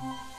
Bye.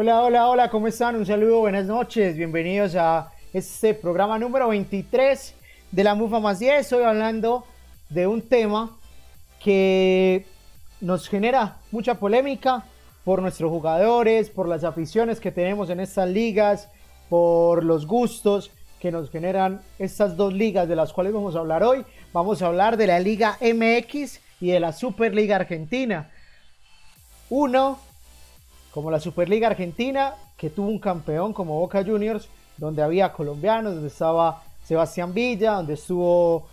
Hola, hola, hola, ¿cómo están? Un saludo, buenas noches, bienvenidos a este programa número 23 de la MUFA más 10. Estoy hablando de un tema que nos genera mucha polémica por nuestros jugadores, por las aficiones que tenemos en estas ligas, por los gustos que nos generan estas dos ligas de las cuales vamos a hablar hoy. Vamos a hablar de la Liga MX y de la Superliga Argentina. Uno como la Superliga Argentina, que tuvo un campeón como Boca Juniors, donde había colombianos, donde estaba Sebastián Villa, donde estuvo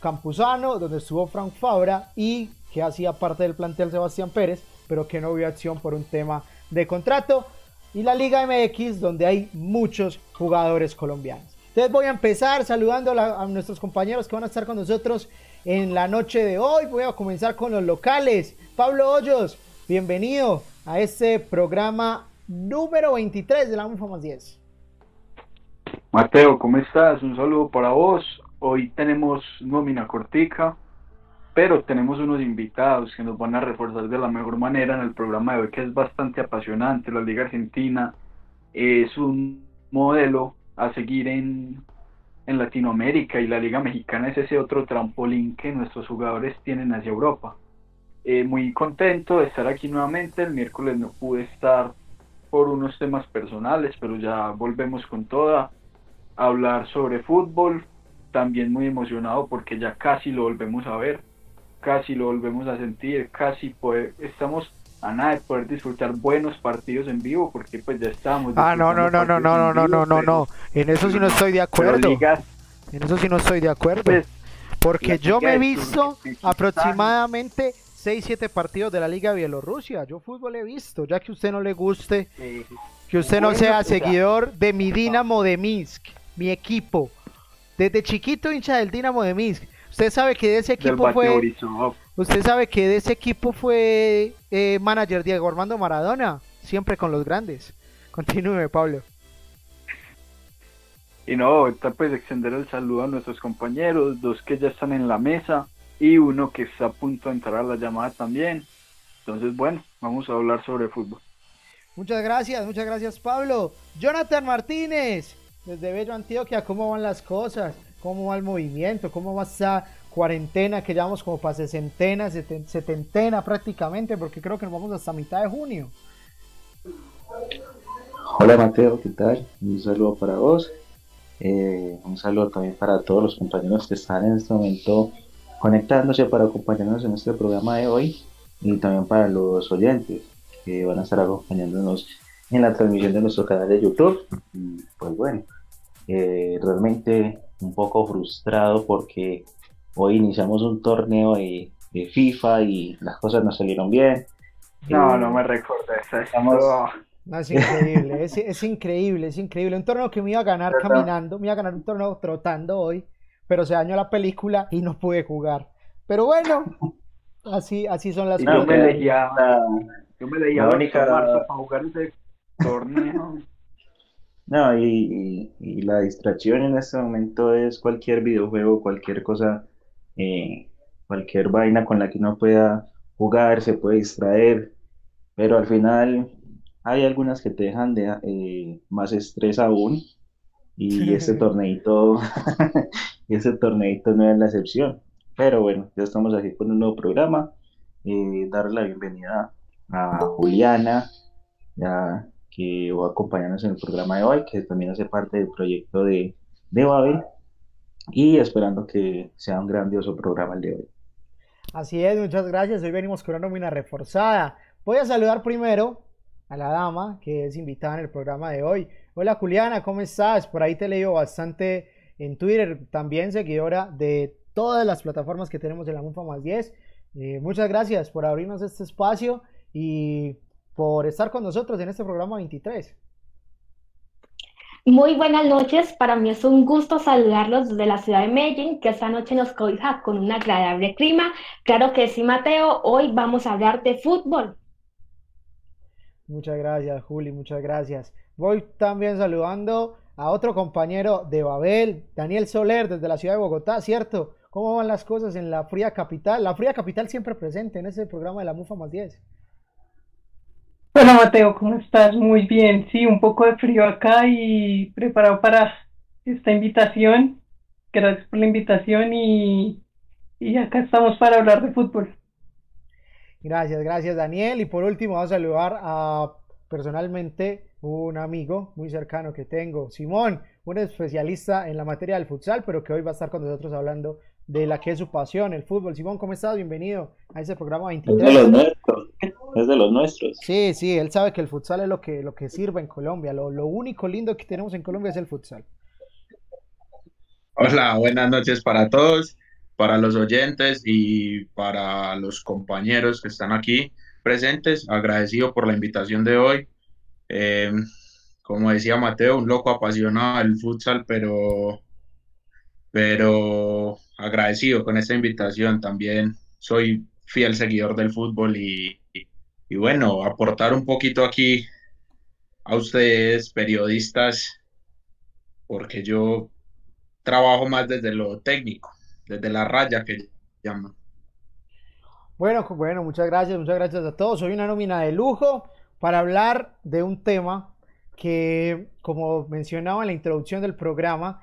Campuzano, donde estuvo Frank Fabra y que hacía parte del plantel Sebastián Pérez, pero que no vio acción por un tema de contrato. Y la Liga MX, donde hay muchos jugadores colombianos. Entonces voy a empezar saludando a, nuestros compañeros que van a estar con nosotros en la noche de hoy. Voy a comenzar con los locales. Pablo Hoyos, bienvenido a este programa número 23 de la más 10. Mateo, ¿cómo estás? Un saludo para vos. Hoy tenemos nómina cortica, pero tenemos unos invitados que nos van a reforzar de la mejor manera en el programa de hoy, que es bastante apasionante. La Liga Argentina es un modelo a seguir en, en Latinoamérica y la Liga Mexicana es ese otro trampolín que nuestros jugadores tienen hacia Europa. Eh, muy contento de estar aquí nuevamente. El miércoles no pude estar por unos temas personales, pero ya volvemos con toda a hablar sobre fútbol. También muy emocionado porque ya casi lo volvemos a ver, casi lo volvemos a sentir, casi estamos a nada de poder disfrutar buenos partidos en vivo porque pues ya estamos. Ah, no, no, no, no, no, no, no, no, no, no. En eso sí no estoy de acuerdo. en eso sí no estoy de acuerdo. Pues, porque yo me he visto aproximadamente 6, 7 partidos de la Liga Bielorrusia. Yo fútbol he visto, ya que usted no le guste, que usted no sea seguidor de mi Dinamo de Minsk, mi equipo. Desde chiquito hincha del Dinamo de Minsk. Usted sabe que de ese equipo fue. Usted sabe que de ese equipo fue eh, manager Diego Armando Maradona, siempre con los grandes. Continúe, Pablo. Y no, pues extender el saludo a nuestros compañeros, dos que ya están en la mesa y uno que está a punto de entrar a la llamada también. Entonces, bueno, vamos a hablar sobre fútbol. Muchas gracias, muchas gracias Pablo. Jonathan Martínez, desde Bello Antioquia, ¿cómo van las cosas? ¿Cómo va el movimiento? ¿Cómo va esa cuarentena que llevamos como para sesentena, setentena prácticamente? Porque creo que nos vamos hasta mitad de junio. Hola Mateo, ¿qué tal? Un saludo para vos. Eh, un saludo también para todos los compañeros que están en este momento conectándose para acompañarnos en este programa de hoy y también para los oyentes que van a estar acompañándonos en la transmisión de nuestro canal de YouTube. pues bueno, eh, realmente un poco frustrado porque hoy iniciamos un torneo de, FIFA y las cosas no salieron bien. No, no me recuerdo Estamos... es increíble, es, es, increíble, es increíble. Un torneo que me iba a ganar caminando, me iba a ganar un torneo trotando hoy pero se dañó la película y no pude jugar. Pero bueno, así, así son las cosas. Yo me leía, yo me leía marzo para jugar ese torneo. No, y, y, la distracción en este momento es cualquier videojuego, cualquier cosa, eh, cualquier vaina con la que uno pueda jugar, se puede distraer, pero al final hay algunas que te dejan de, eh, más estrés aún, y este torneito y ese torneito no es la excepción. Pero bueno, ya estamos aquí con un nuevo programa. Eh, darle la bienvenida a Juliana, ya que va a acompañarnos en el programa de hoy, que también hace parte del proyecto de, de Babel, y esperando que sea un grandioso programa el de hoy. Así es, muchas gracias. Hoy venimos con una nómina reforzada. Voy a saludar primero a la dama que es invitada en el programa de hoy. Hola Juliana, ¿cómo estás? Por ahí te leo bastante en Twitter, también seguidora de todas las plataformas que tenemos en la Mufa más 10. Eh, muchas gracias por abrirnos este espacio y por estar con nosotros en este programa 23. Muy buenas noches, para mí es un gusto saludarlos desde la ciudad de Medellín, que esta noche nos cobija con un agradable clima. Claro que sí, Mateo, hoy vamos a hablar de fútbol. Muchas gracias, Juli, muchas gracias. Voy también saludando a otro compañero de Babel, Daniel Soler, desde la ciudad de Bogotá, ¿cierto? ¿Cómo van las cosas en la fría capital? La fría capital siempre presente en ese programa de la MUFA más 10. Hola Mateo, ¿cómo estás? Muy bien, sí, un poco de frío acá y preparado para esta invitación. Gracias por la invitación y, y acá estamos para hablar de fútbol. Gracias, gracias Daniel. Y por último, vamos a saludar a personalmente un amigo muy cercano que tengo, Simón, un especialista en la materia del futsal, pero que hoy va a estar con nosotros hablando de la que es su pasión, el fútbol. Simón, ¿cómo estás? Bienvenido a ese programa 23. Es de los nuestros, es de los nuestros. Sí, sí, él sabe que el futsal es lo que, lo que sirve en Colombia. Lo, lo único lindo que tenemos en Colombia es el futsal. Hola, buenas noches para todos, para los oyentes y para los compañeros que están aquí presentes. Agradecido por la invitación de hoy. Eh, como decía Mateo, un loco apasionado del futsal, pero, pero agradecido con esta invitación. También soy fiel seguidor del fútbol y, y, bueno, aportar un poquito aquí a ustedes, periodistas, porque yo trabajo más desde lo técnico, desde la raya que llaman. Bueno, bueno, muchas gracias, muchas gracias a todos. Soy una nómina de lujo para hablar de un tema que, como mencionaba en la introducción del programa,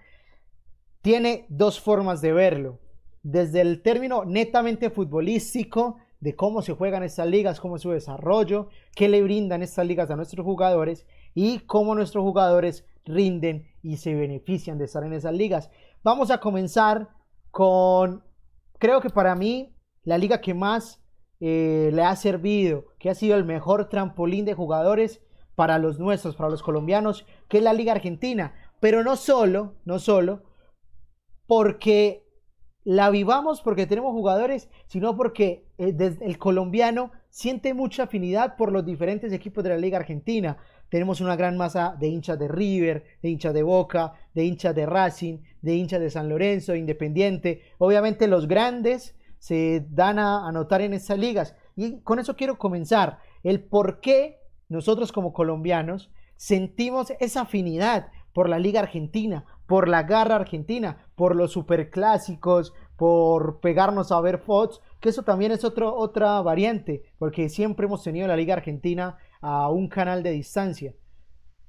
tiene dos formas de verlo. Desde el término netamente futbolístico, de cómo se juegan estas ligas, cómo es su desarrollo, qué le brindan estas ligas a nuestros jugadores y cómo nuestros jugadores rinden y se benefician de estar en esas ligas. Vamos a comenzar con, creo que para mí, la liga que más eh, le ha servido, que ha sido el mejor trampolín de jugadores para los nuestros, para los colombianos, que es la Liga Argentina. Pero no solo, no solo, porque la vivamos, porque tenemos jugadores, sino porque eh, el colombiano siente mucha afinidad por los diferentes equipos de la Liga Argentina. Tenemos una gran masa de hinchas de River, de hinchas de Boca, de hinchas de Racing, de hinchas de San Lorenzo, Independiente. Obviamente los grandes se dan a anotar en estas ligas. Y con eso quiero comenzar. El por qué nosotros como colombianos sentimos esa afinidad por la Liga Argentina, por la garra argentina, por los superclásicos, por pegarnos a ver Fox, que eso también es otro, otra variante, porque siempre hemos tenido la Liga Argentina a un canal de distancia.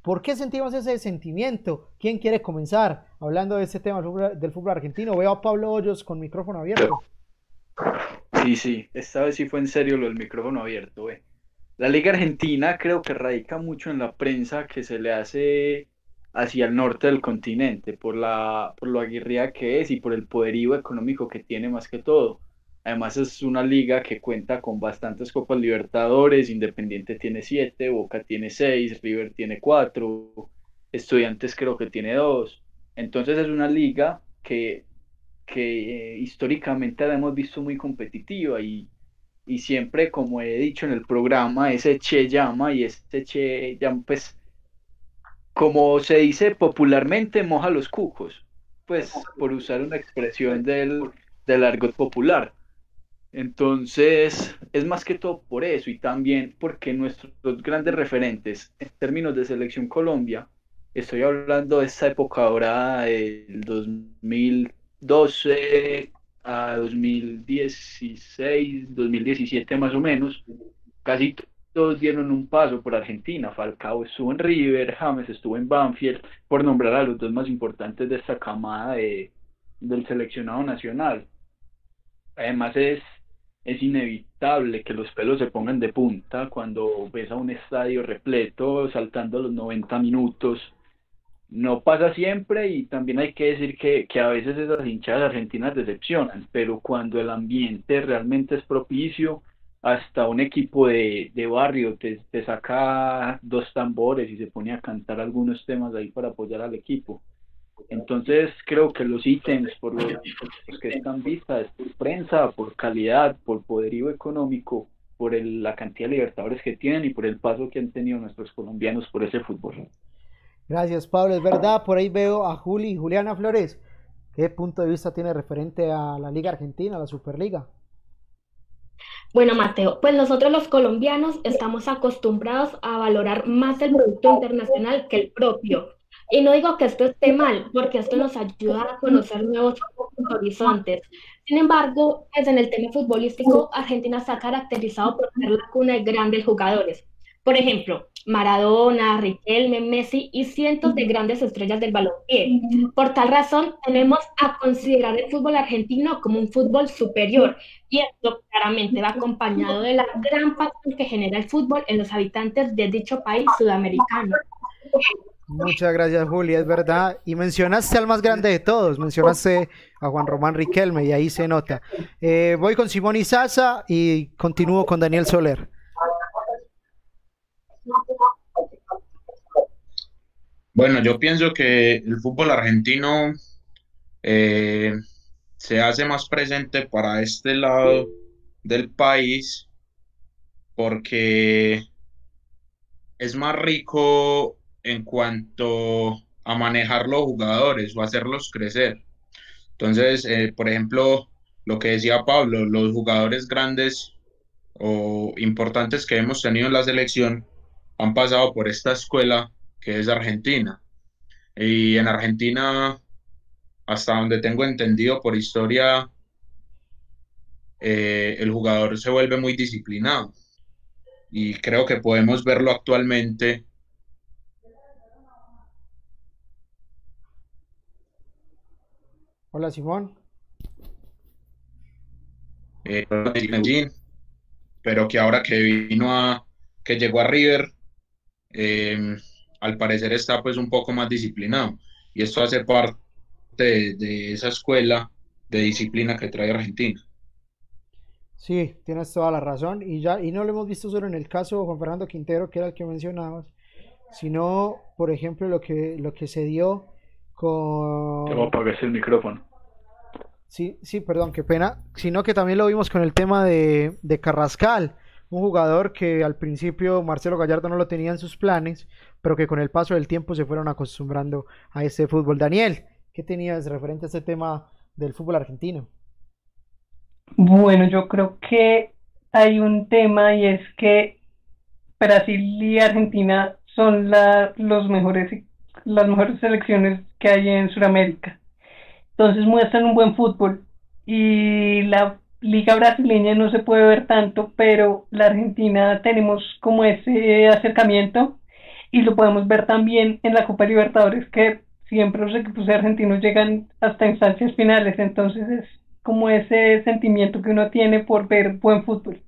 ¿Por qué sentimos ese sentimiento? ¿Quién quiere comenzar hablando de ese tema del fútbol argentino? Veo a Pablo Hoyos con micrófono abierto. Sí, sí, esta vez sí fue en serio lo del micrófono abierto. La Liga Argentina creo que radica mucho en la prensa que se le hace hacia el norte del continente, por, la, por lo aguerrida que es y por el poderío económico que tiene más que todo. Además es una liga que cuenta con bastantes Copas Libertadores, Independiente tiene siete, Boca tiene seis, River tiene cuatro, Estudiantes creo que tiene dos. Entonces es una liga que, que eh, históricamente la hemos visto muy competitiva y, y siempre, como he dicho en el programa, ese Che llama y ese Che llama, pues como se dice popularmente, moja los cucos, pues por usar una expresión del, del argot popular. Entonces, es más que todo por eso y también porque nuestros grandes referentes en términos de selección Colombia, estoy hablando de esta época ahora del 2012 a 2016, 2017 más o menos, casi todos dieron un paso por Argentina. Falcao estuvo en River, James estuvo en Banfield, por nombrar a los dos más importantes de esta camada de, del seleccionado nacional. además es, es inevitable que los pelos se pongan de punta cuando ves a un estadio repleto saltando los 90 minutos. No pasa siempre y también hay que decir que, que a veces esas hinchadas argentinas decepcionan, pero cuando el ambiente realmente es propicio, hasta un equipo de, de barrio te, saca dos tambores y se pone a cantar algunos temas ahí para apoyar al equipo. Entonces creo que los ítems por los, que están vistas por prensa, por calidad, por poderío económico, por el, la cantidad de libertadores que tienen y por el paso que han tenido nuestros colombianos por ese fútbol. Gracias Pablo, es verdad, por ahí veo a Juli y Juliana Flores. ¿Qué punto de vista tiene referente a la Liga Argentina, la Superliga? Bueno, Mateo, pues nosotros los colombianos estamos acostumbrados a valorar más el producto internacional que el propio. Y no digo que esto esté mal, porque esto nos ayuda a conocer nuevos horizontes. Sin embargo, pues en el tema futbolístico, Argentina se ha caracterizado por ser la cuna de grandes jugadores. Por ejemplo, Maradona, Riquelme, Messi y cientos de grandes estrellas del balompié. Por tal razón, tenemos a considerar el fútbol argentino como un fútbol superior y esto claramente va acompañado de la gran pasión que genera el fútbol en los habitantes de dicho país sudamericano. Muchas gracias, Julia, es verdad. Y mencionaste al más grande de todos, mencionaste a Juan Román Riquelme y ahí se nota. Eh, voy con Simón Izaza y continúo con Daniel Soler. Bueno, yo pienso que el fútbol argentino eh, se hace más presente para este lado del país porque es más rico en cuanto a manejar los jugadores o hacerlos crecer. Entonces, eh, por ejemplo, lo que decía Pablo, los jugadores grandes o importantes que hemos tenido en la selección han pasado por esta escuela que es Argentina. Y en Argentina, hasta donde tengo entendido por historia, eh, el jugador se vuelve muy disciplinado. Y creo que podemos verlo actualmente Hola Simón. Eh, pero que ahora que vino a, que llegó a River, eh, al parecer está pues un poco más disciplinado. Y esto hace parte de, esa escuela de disciplina que trae Argentina. Sí, tienes toda la razón. Y ya, y no lo hemos visto solo en el caso de Juan Fernando Quintero, que era el que mencionabas, sino, por ejemplo, lo que, lo que se dio con... Te el micrófono. Sí, sí, perdón, qué pena. Sino que también lo vimos con el tema de, de Carrascal, un jugador que al principio Marcelo Gallardo no lo tenía en sus planes, pero que con el paso del tiempo se fueron acostumbrando a este fútbol. Daniel, ¿qué tenías referente a este tema del fútbol argentino? Bueno, yo creo que hay un tema y es que Brasil y Argentina son los mejores, las mejores selecciones que hay en Sudamérica. Entonces muestran un buen fútbol y la liga brasileña no se puede ver tanto, pero la Argentina tenemos como ese acercamiento y lo podemos ver también en la Copa Libertadores que siempre los equipos argentinos llegan hasta instancias finales, entonces es como ese sentimiento que uno tiene por ver buen fútbol.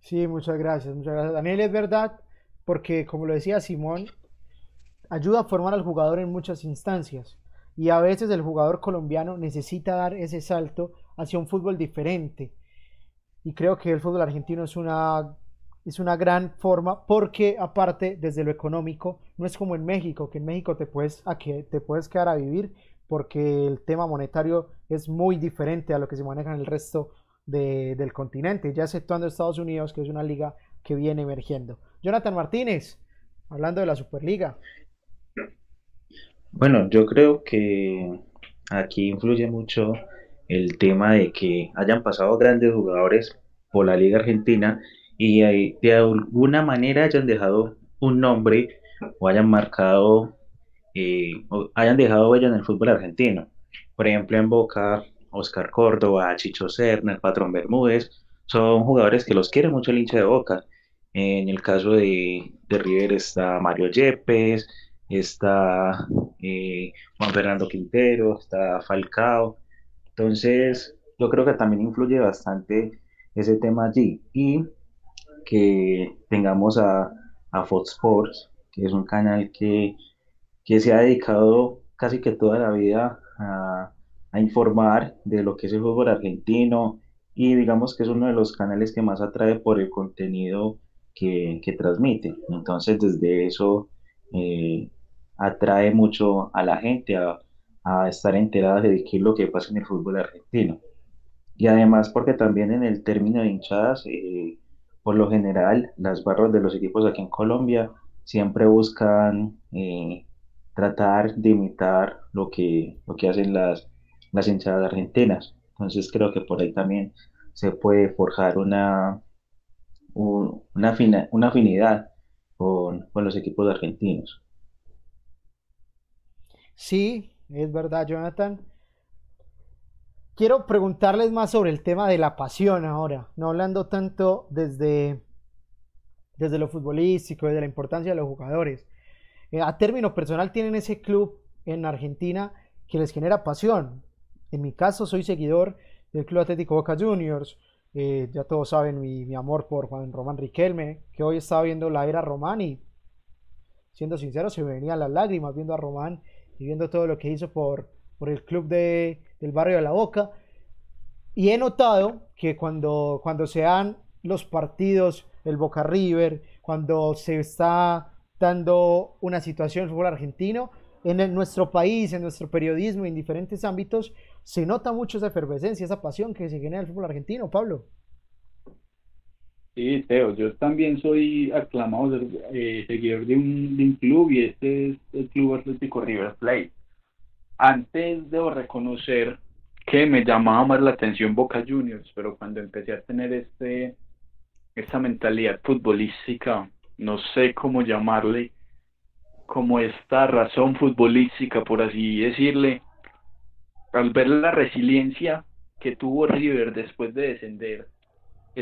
Sí, muchas gracias, muchas gracias. Daniel, es verdad, porque como lo decía Simón, ayuda a formar al jugador en muchas instancias. Y a veces el jugador colombiano necesita dar ese salto hacia un fútbol diferente. Y creo que el fútbol argentino es una, es una gran forma porque aparte desde lo económico no es como en México, que en México te puedes, a que te puedes quedar a vivir porque el tema monetario es muy diferente a lo que se maneja en el resto del continente, ya exceptuando Estados Unidos, que es una liga que viene emergiendo. Jonathan Martínez, hablando de la Superliga. Bueno, yo creo que aquí influye mucho el tema de que hayan pasado grandes jugadores por la Liga Argentina y de alguna manera hayan dejado un nombre o hayan marcado eh, o hayan dejado huella en el fútbol argentino. Por ejemplo, en Boca, Oscar Córdoba, Chicho Serna, Patrón Bermúdez, son jugadores que los quiere mucho el hincha de Boca. En el caso de, de River está Mario Yepes, está eh, Juan Fernando Quintero, está Falcao. Entonces, yo creo que también influye bastante ese tema allí y que tengamos a, a Fox Sports, que es un canal que, que se ha dedicado casi que toda la vida a, a informar de lo que es el fútbol argentino y digamos que es uno de los canales que más atrae por el contenido que, que transmite. Entonces, desde eso eh, atrae mucho a la gente a, a estar enterada de qué es lo que pasa en el fútbol argentino. Y además porque también en el término de hinchadas, eh, por lo general, las barras de los equipos aquí en Colombia siempre buscan eh, tratar de imitar lo que, lo que hacen las, las hinchadas argentinas. Entonces creo que por ahí también se puede forjar una, un- una, una afinidad con, con los equipos argentinos. Sí, es verdad, Jonathan. Quiero preguntarles más sobre el tema de la pasión ahora, no hablando tanto desde, desde lo futbolístico, desde la importancia de los jugadores. Eh, a término personal, tienen ese club en Argentina que les genera pasión. En mi caso, soy seguidor del Club Atlético Boca Juniors. Eh, ya todos saben mi, mi amor por Juan Román Riquelme, que hoy estaba viendo la era Román y, siendo sincero, se me venían las lágrimas viendo a Román y viendo todo lo que hizo por, por el club de, del barrio de La Boca. Y he notado que cuando, cuando se dan los partidos, el Boca River, cuando se está dando una situación en fútbol argentino, en nuestro país, en nuestro periodismo, en diferentes ámbitos, se nota mucho esa efervescencia, esa pasión que se genera en el fútbol argentino, Pablo. Sí, Teo, yo también soy aclamado eh, seguidor de un, club y este es el Club Atlético River Plate. Antes debo reconocer que me llamaba más la atención Boca Juniors, pero cuando empecé a tener este, esta mentalidad futbolística, no sé cómo llamarle, como esta razón futbolística, por así decirle, al ver la resiliencia que tuvo River después de descender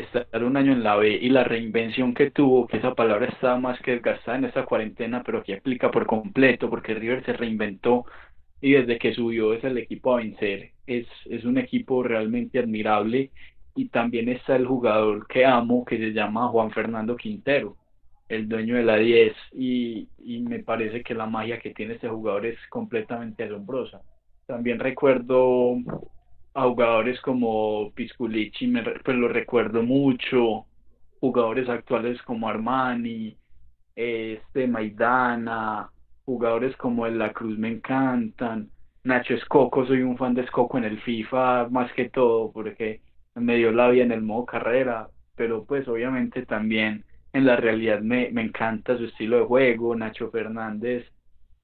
estar un año en la B y la reinvención que tuvo, que esa palabra estaba más que desgastada en esta cuarentena, pero que aplica por completo, porque River se reinventó y desde que subió es el equipo a vencer. Es, es un equipo realmente admirable y también está el jugador que amo, que se llama Juan Fernando Quintero, el dueño de la 10, y, y me parece que la magia que tiene este jugador es completamente asombrosa. También recuerdo a jugadores como Pisculici, me, pues lo recuerdo mucho, jugadores actuales como Armani, este Maidana, jugadores como el La Cruz me encantan, Nacho Escoco, soy un fan de Escoco en el FIFA más que todo porque me dio la vida en el modo carrera, pero pues obviamente también en la realidad me, me encanta su estilo de juego, Nacho Fernández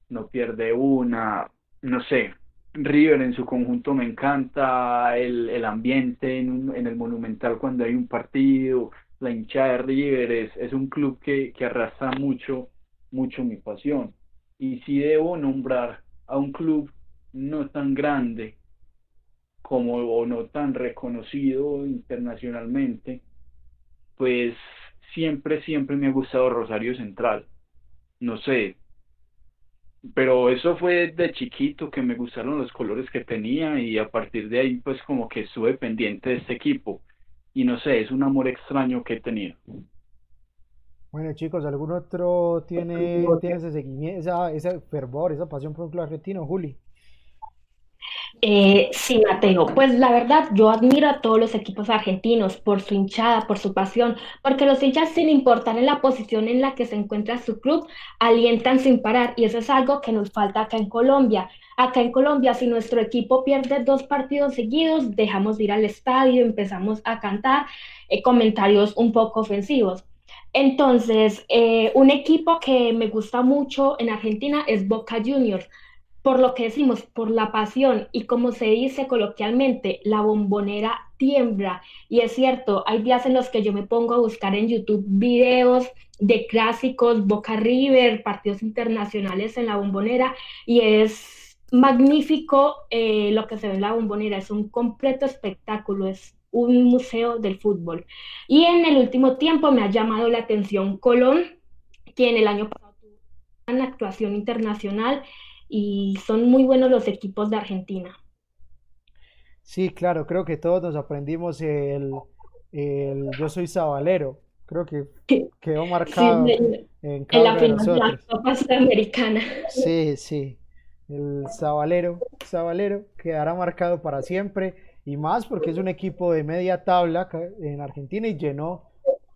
no pierde una, no sé, River en su conjunto me encanta, el, el ambiente en, en el Monumental cuando hay un partido, la hinchada de River es, es un club que, que arrastra mucho, mucho mi pasión. Y si debo nombrar a un club no tan grande como o no tan reconocido internacionalmente, pues siempre, siempre me ha gustado Rosario Central. No sé, pero eso fue de chiquito que me gustaron los colores que tenía y a partir de ahí pues como que estuve pendiente de este equipo y no sé, es un amor extraño que he tenido. Bueno, chicos, ¿algún otro tiene, tiene ese seguimiento, esa, ese fervor, esa pasión por un club argentino, Juli? Eh, sí, Mateo, pues la verdad yo admiro a todos los equipos argentinos por su hinchada, por su pasión, porque los hinchas sin importar en la posición en la que se encuentra su club, alientan sin parar y eso es algo que nos falta acá en Colombia. Acá en Colombia, si nuestro equipo pierde dos partidos seguidos, dejamos de ir al estadio, empezamos a cantar eh, comentarios un poco ofensivos. Entonces, eh, un equipo que me gusta mucho en Argentina es Boca Juniors por lo que decimos, por la pasión y como se dice coloquialmente, la bombonera tiembla. Y es cierto, hay días en los que yo me pongo a buscar en YouTube videos de clásicos, Boca River, partidos internacionales en la bombonera y es magnífico eh, lo que se ve en la bombonera, es un completo espectáculo, es un museo del fútbol. Y en el último tiempo me ha llamado la atención Colón, que en el año pasado tuvo una actuación internacional y son muy buenos los equipos de Argentina. Sí, claro, creo que todos nos aprendimos el, el Yo soy sabalero. Creo que quedó marcado en, cada la final de la Copa Sudamericana. Sí, sí. El sabalero, sabalero quedará marcado para siempre y más porque es un equipo de media tabla en Argentina y llenó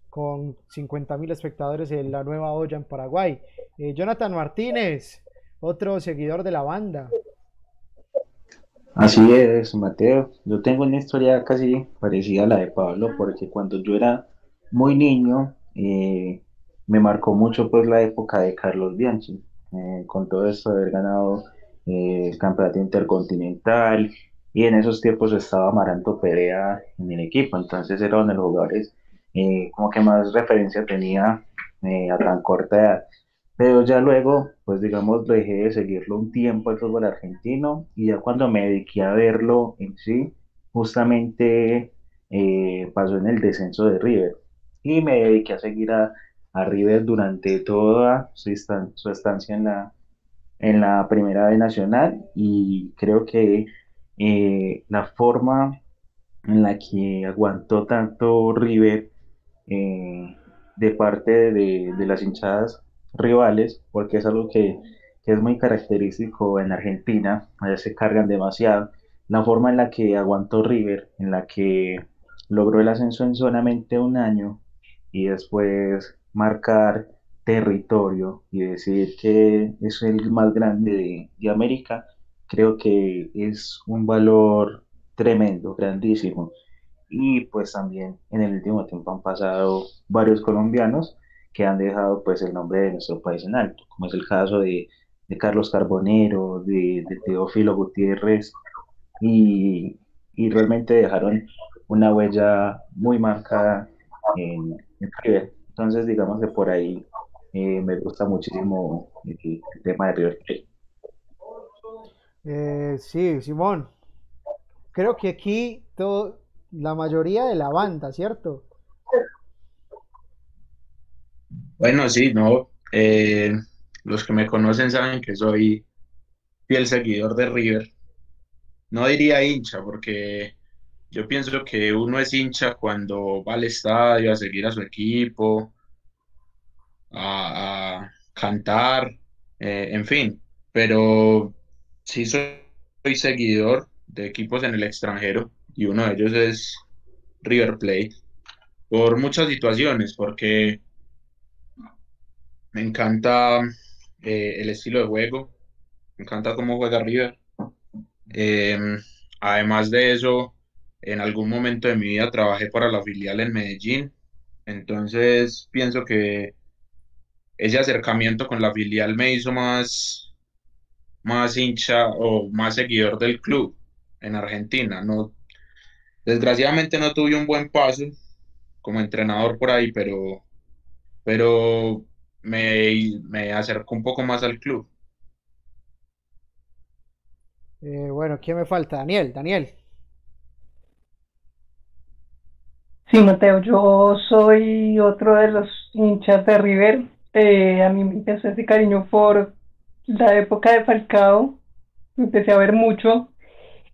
con 50.000 espectadores en la nueva olla en Paraguay. Eh, Jonathan Martínez, otro seguidor de la banda. Así es, Mateo. Yo tengo una historia casi parecida a la de Pablo, porque cuando yo era muy niño, eh, me marcó mucho pues la época de Carlos Bianchi, eh, con todo esto de haber ganado el campeonato intercontinental, y en esos tiempos estaba Amaranto Perea en el equipo, entonces era uno de los jugadores eh, como que más referencia tenía eh, a tan corta edad. Pero ya luego, pues digamos, dejé de seguirlo un tiempo el fútbol argentino y ya cuando me dediqué a verlo en sí, justamente eh, pasó en el descenso de River. Y me dediqué a seguir a, River durante toda su, estancia en la, en la primera de Nacional. Y creo que la forma en la que aguantó tanto River eh, de parte de, las hinchadas rivales, porque es algo que, es muy característico en Argentina, allá se cargan demasiado. La forma en la que aguantó River, en la que logró el ascenso en solamente un año y después marcar territorio y decir que es el más grande de, de América, creo que es un valor tremendo, grandísimo y pues también en el último tiempo han pasado varios colombianos que han dejado pues el nombre de nuestro país en alto, como es el caso de, de Carlos Carbonero, de, de, Teófilo Gutiérrez y, y, realmente dejaron una huella muy marcada en, River. Entonces digamos que por ahí eh, me gusta muchísimo el, tema de River eh, sí, Simón. Creo que aquí todo, la mayoría de la banda, ¿cierto? Bueno, sí, no. Eh, los que me conocen saben que soy fiel seguidor de River. No diría hincha, porque yo pienso que uno es hincha cuando va al estadio a seguir a su equipo, a, cantar, eh, en fin. Pero sí soy seguidor de equipos en el extranjero y uno de ellos es River Plate, por muchas situaciones, porque me encanta eh, el estilo de juego, me encanta cómo juega River. Em, además de eso, en algún momento de mi vida trabajé para la filial en Medellín, entonces pienso que ese acercamiento con la filial me hizo más, más hincha o más seguidor del club en Argentina. No, Desgraciadamente no tuve un buen paso como entrenador por ahí, pero, pero me, me acercó un poco más al club. Eh, bueno, ¿quién me falta? Daniel, Daniel. Sí, Mateo, yo soy otro de los hinchas de River. Eh, a mí me empezó ese cariño por la época de Falcao. Empecé a ver mucho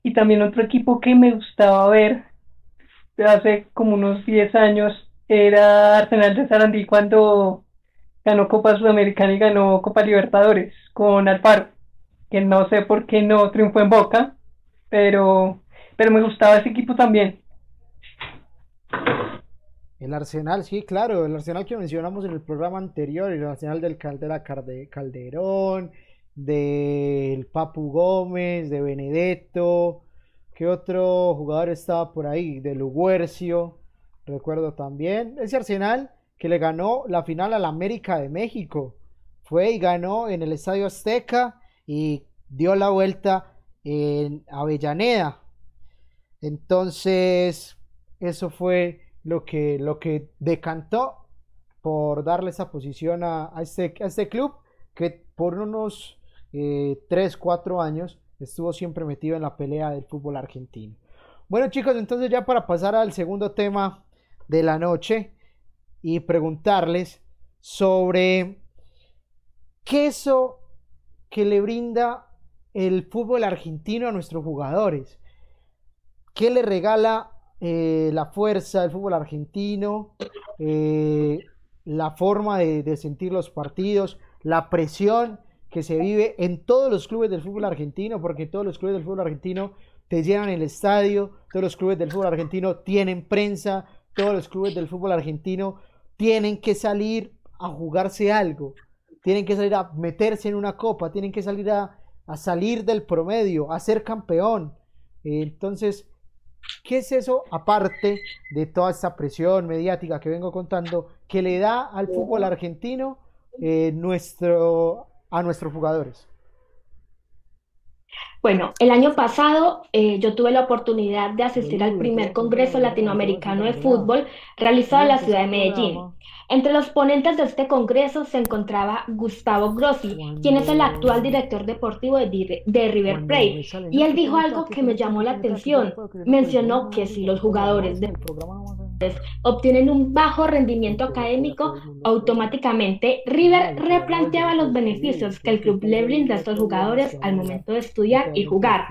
y también otro equipo que me gustaba ver hace como unos 10 años era Arsenal de Sarandí cuando ganó Copa Sudamericana y ganó Copa Libertadores con Alfaro, que no sé por qué no triunfó en Boca, pero, pero me gustaba ese equipo también. El Arsenal, sí, claro, el Arsenal que mencionamos en el programa anterior, el Arsenal del Caldera Calderón, del Papu Gómez, de Benedetto, ¿qué otro jugador estaba por ahí? De Luguercio, recuerdo también. Ese Arsenal que le ganó la final al América de México. Fue y ganó en el Estadio Azteca y dio la vuelta en Avellaneda. Entonces, eso fue lo que, lo que decantó por darle esa posición a, este, a este club que por unos eh, 3, 4 años estuvo siempre metido en la pelea del fútbol argentino. Bueno chicos, entonces ya para pasar al segundo tema de la noche y preguntarles sobre qué eso que le brinda el fútbol argentino a nuestros jugadores. ¿qué le regala eh, la fuerza del fútbol argentino? Eh, la forma de, sentir los partidos, la presión que se vive en todos los clubes del fútbol argentino, porque todos los clubes del fútbol argentino te llenan el estadio, todos los clubes del fútbol argentino tienen prensa, todos los clubes del fútbol argentino tienen que salir a jugarse algo, tienen que salir a meterse en una copa, tienen que salir a, a salir del promedio, a ser campeón. Entonces, ¿qué es eso aparte de toda esta presión mediática que vengo contando que le da al fútbol argentino eh, nuestro, a nuestros jugadores? Bueno, el año pasado eh, yo tuve la oportunidad de asistir al primer Congreso Latinoamericano de Fútbol realizado en la ciudad de Medellín. Entre los ponentes de este congreso se encontraba Gustavo Grossi, quien es el actual director deportivo de, de River Plate, y él dijo algo que me llamó la atención. Mencionó que si los jugadores de obtienen un bajo rendimiento académico, automáticamente River replanteaba los beneficios que el club le brinda a estos jugadores al momento de estudiar y jugar,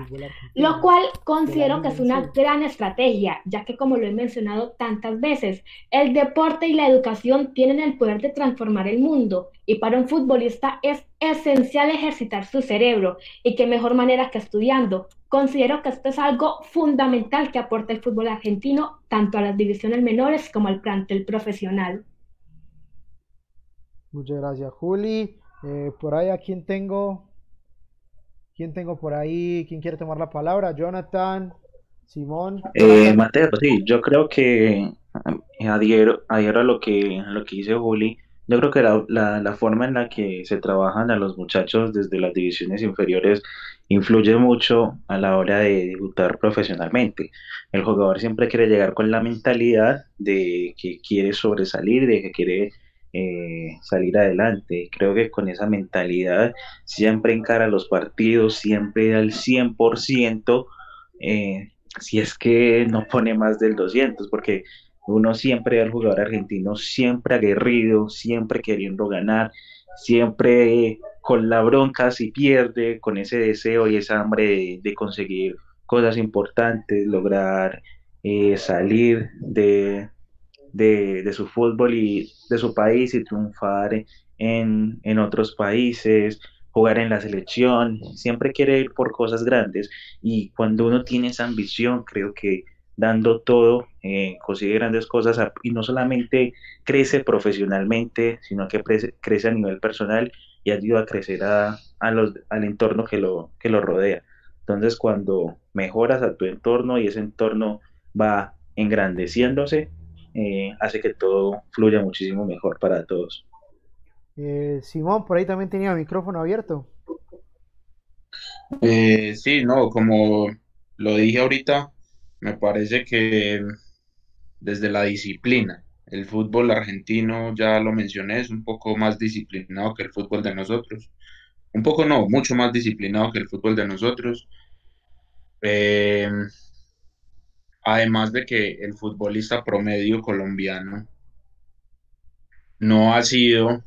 lo cual considero que es una gran estrategia, ya que como lo he mencionado tantas veces, el deporte y la educación tienen el poder de transformar el mundo y para un futbolista es esencial ejercitar su cerebro y qué mejor manera que estudiando. Considero que esto es algo fundamental que aporta el fútbol argentino tanto a las divisiones menores como al plantel profesional. Muchas gracias, Juli. Eh, por ahí, ¿a quién tengo? ¿Quién tengo por ahí? ¿Quién quiere tomar la palabra? Jonathan, Simón. Eh, Mateo, sí, yo creo que eh, adhiero, adhiero a lo que, a lo que dice Juli yo creo que la, la, forma en la que se trabajan a los muchachos desde las divisiones inferiores influye mucho a la hora de debutar profesionalmente. El jugador siempre quiere llegar con la mentalidad de que quiere sobresalir, de que quiere eh, salir adelante. Creo que con esa mentalidad siempre encara los partidos, siempre al 100%, eh, si es que no pone más del 200, porque uno siempre al jugador argentino, siempre aguerrido, siempre queriendo ganar, siempre con la bronca si pierde, con ese deseo y esa hambre de, conseguir cosas importantes, lograr eh, salir de, de, su fútbol y de su país y triunfar en, en otros países, jugar en la selección, siempre quiere ir por cosas grandes. Y cuando uno tiene esa ambición, creo que dando todo, eh, consigue grandes cosas y no solamente crece profesionalmente, sino que crece, a nivel personal y ayuda a crecer a, los, al entorno que lo, que lo rodea. Entonces, cuando mejoras a tu entorno y ese entorno va engrandeciéndose, eh, hace que todo fluya muchísimo mejor para todos. Eh, Simón, por ahí también tenía micrófono abierto. sí, no, como lo dije ahorita, me parece que desde la disciplina, el fútbol argentino, ya lo mencioné, es un poco más disciplinado que el fútbol de nosotros. Un poco no, mucho más disciplinado que el fútbol de nosotros. Eh, además de que el futbolista promedio colombiano no ha sido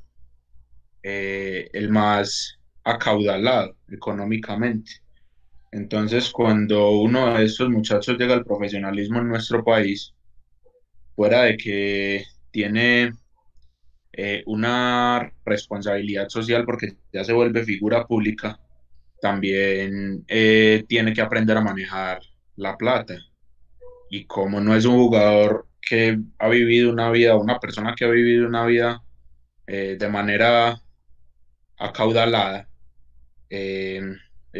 eh, el más acaudalado económicamente. Entonces, cuando uno de estos muchachos llega al profesionalismo en nuestro país, fuera de que tiene eh, una responsabilidad social porque ya se vuelve figura pública, también eh, tiene que aprender a manejar la plata. Y como no es un jugador que ha vivido una vida, una persona que ha vivido una vida eh, de manera acaudalada,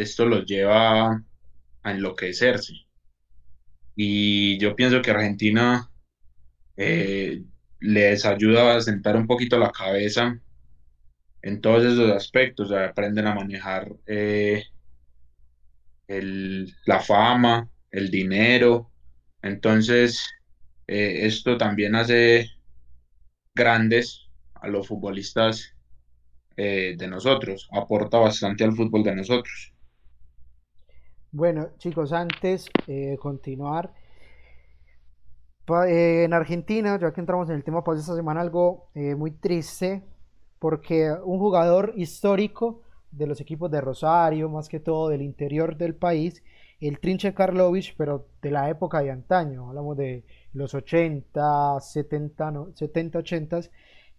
esto los lleva a enloquecerse. Y yo pienso que Argentina eh, les ayuda a sentar un poquito la cabeza en todos esos aspectos, aprenden a manejar eh, la fama, el dinero. Entonces, eh, esto también hace grandes a los futbolistas de nosotros, aporta bastante al fútbol de nosotros. Bueno, chicos, antes de continuar, eh, en Argentina, ya que entramos en el tema, pues esta semana algo eh, muy triste, porque un jugador histórico de los equipos de Rosario, más que todo del interior del país, el Trinche Karlovich, pero de la época de antaño, hablamos de los 80, 70, 70 80,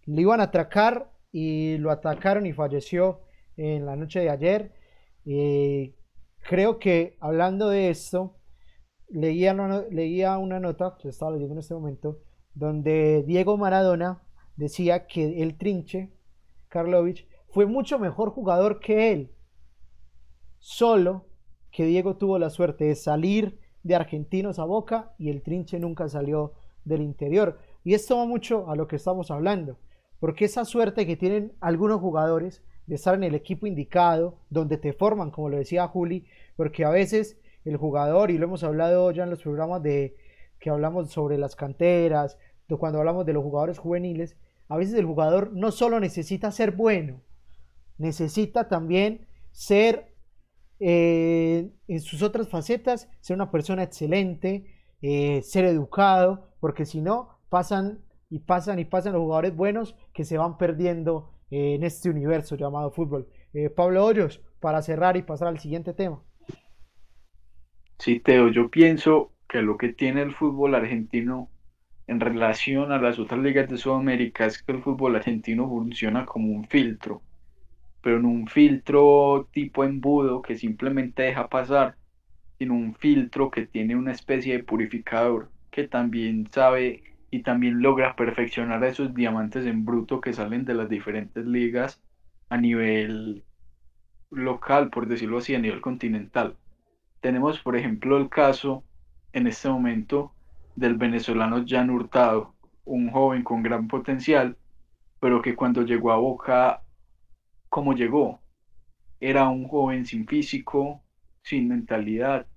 le iban a atracar y lo atacaron y falleció en la noche de ayer. Eh, creo que hablando de esto, leía una, leía una nota, que estaba leyendo en este momento, donde Diego Maradona decía que el Trinche Karlovich fue mucho mejor jugador que él. Solo que Diego tuvo la suerte de salir de Argentinos a Boca y el Trinche nunca salió del interior. Y esto va mucho a lo que estamos hablando, porque esa suerte que tienen algunos jugadores de estar en el equipo indicado, donde te forman, como lo decía Juli, porque a veces el jugador, y lo hemos hablado ya en los programas de que hablamos sobre las canteras, de cuando hablamos de los jugadores juveniles, a veces el jugador no solo necesita ser bueno, necesita también ser eh, en sus otras facetas, ser una persona excelente, eh, ser educado, porque si no, pasan y pasan y pasan los jugadores buenos que se van perdiendo en este universo llamado fútbol. Pablo Hoyos, para cerrar y pasar al siguiente tema. Sí, Teo, yo pienso que lo que tiene el fútbol argentino en relación a las otras ligas de Sudamérica es que el fútbol argentino funciona como un filtro pero no un filtro tipo embudo que simplemente deja pasar, sino un filtro que tiene una especie de purificador que también sabe y también logra perfeccionar esos diamantes en bruto que salen de las diferentes ligas a nivel local, por decirlo así, a nivel continental. Tenemos, por ejemplo, el caso en este momento del venezolano Jan Hurtado, un joven con gran potencial, pero que cuando llegó a Boca cómo llegó. Era un joven sin físico, sin mentalidad.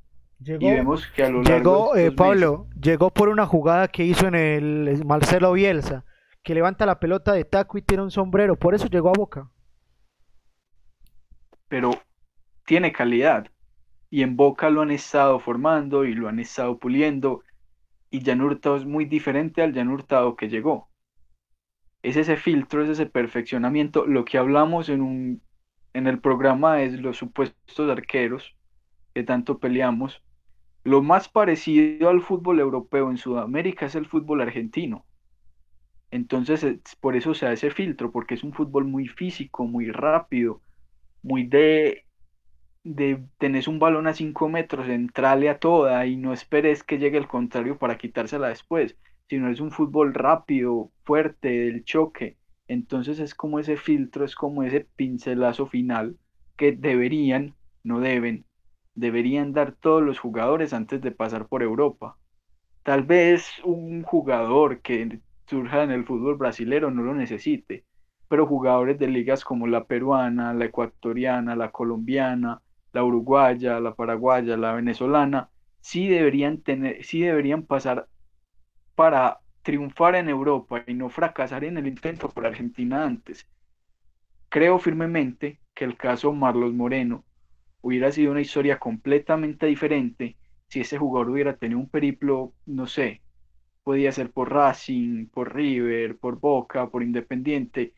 Llegó, y vemos que a lo largo llegó, eh, Pablo, llegó por una jugada que hizo en el Marcelo Bielsa, que levanta la pelota de taco y tiene un sombrero, por eso llegó a Boca. Pero tiene calidad y en Boca lo han estado formando y lo han estado puliendo y Jan Hurtado es muy diferente al Jan Hurtado que llegó es ese filtro, es ese perfeccionamiento. Lo que hablamos en, un, en el programa es los supuestos arqueros que tanto peleamos. Lo más parecido al fútbol europeo en Sudamérica es el fútbol argentino. Entonces, por eso se hace filtro, porque es un fútbol muy físico, muy rápido, muy de, de tenés un balón a 5 metros, entrale a toda y no esperes que llegue el contrario para quitársela después sino es un fútbol rápido, fuerte, del choque. Entonces es como ese filtro, es como ese pincelazo final que deberían, no deben, deberían dar todos los jugadores antes de pasar por Europa. Tal vez un jugador que surja en el fútbol brasilero no lo necesite, pero jugadores de ligas como la peruana, la ecuatoriana, la colombiana, la uruguaya, la paraguaya, la venezolana, sí deberían tener, sí deberían pasar para triunfar en Europa y no fracasar en el intento por Argentina antes. Creo firmemente que el caso Marlos Moreno hubiera sido una historia completamente diferente si ese jugador hubiera tenido un periplo, no sé, podía ser por Racing, por River, por Boca, por Independiente,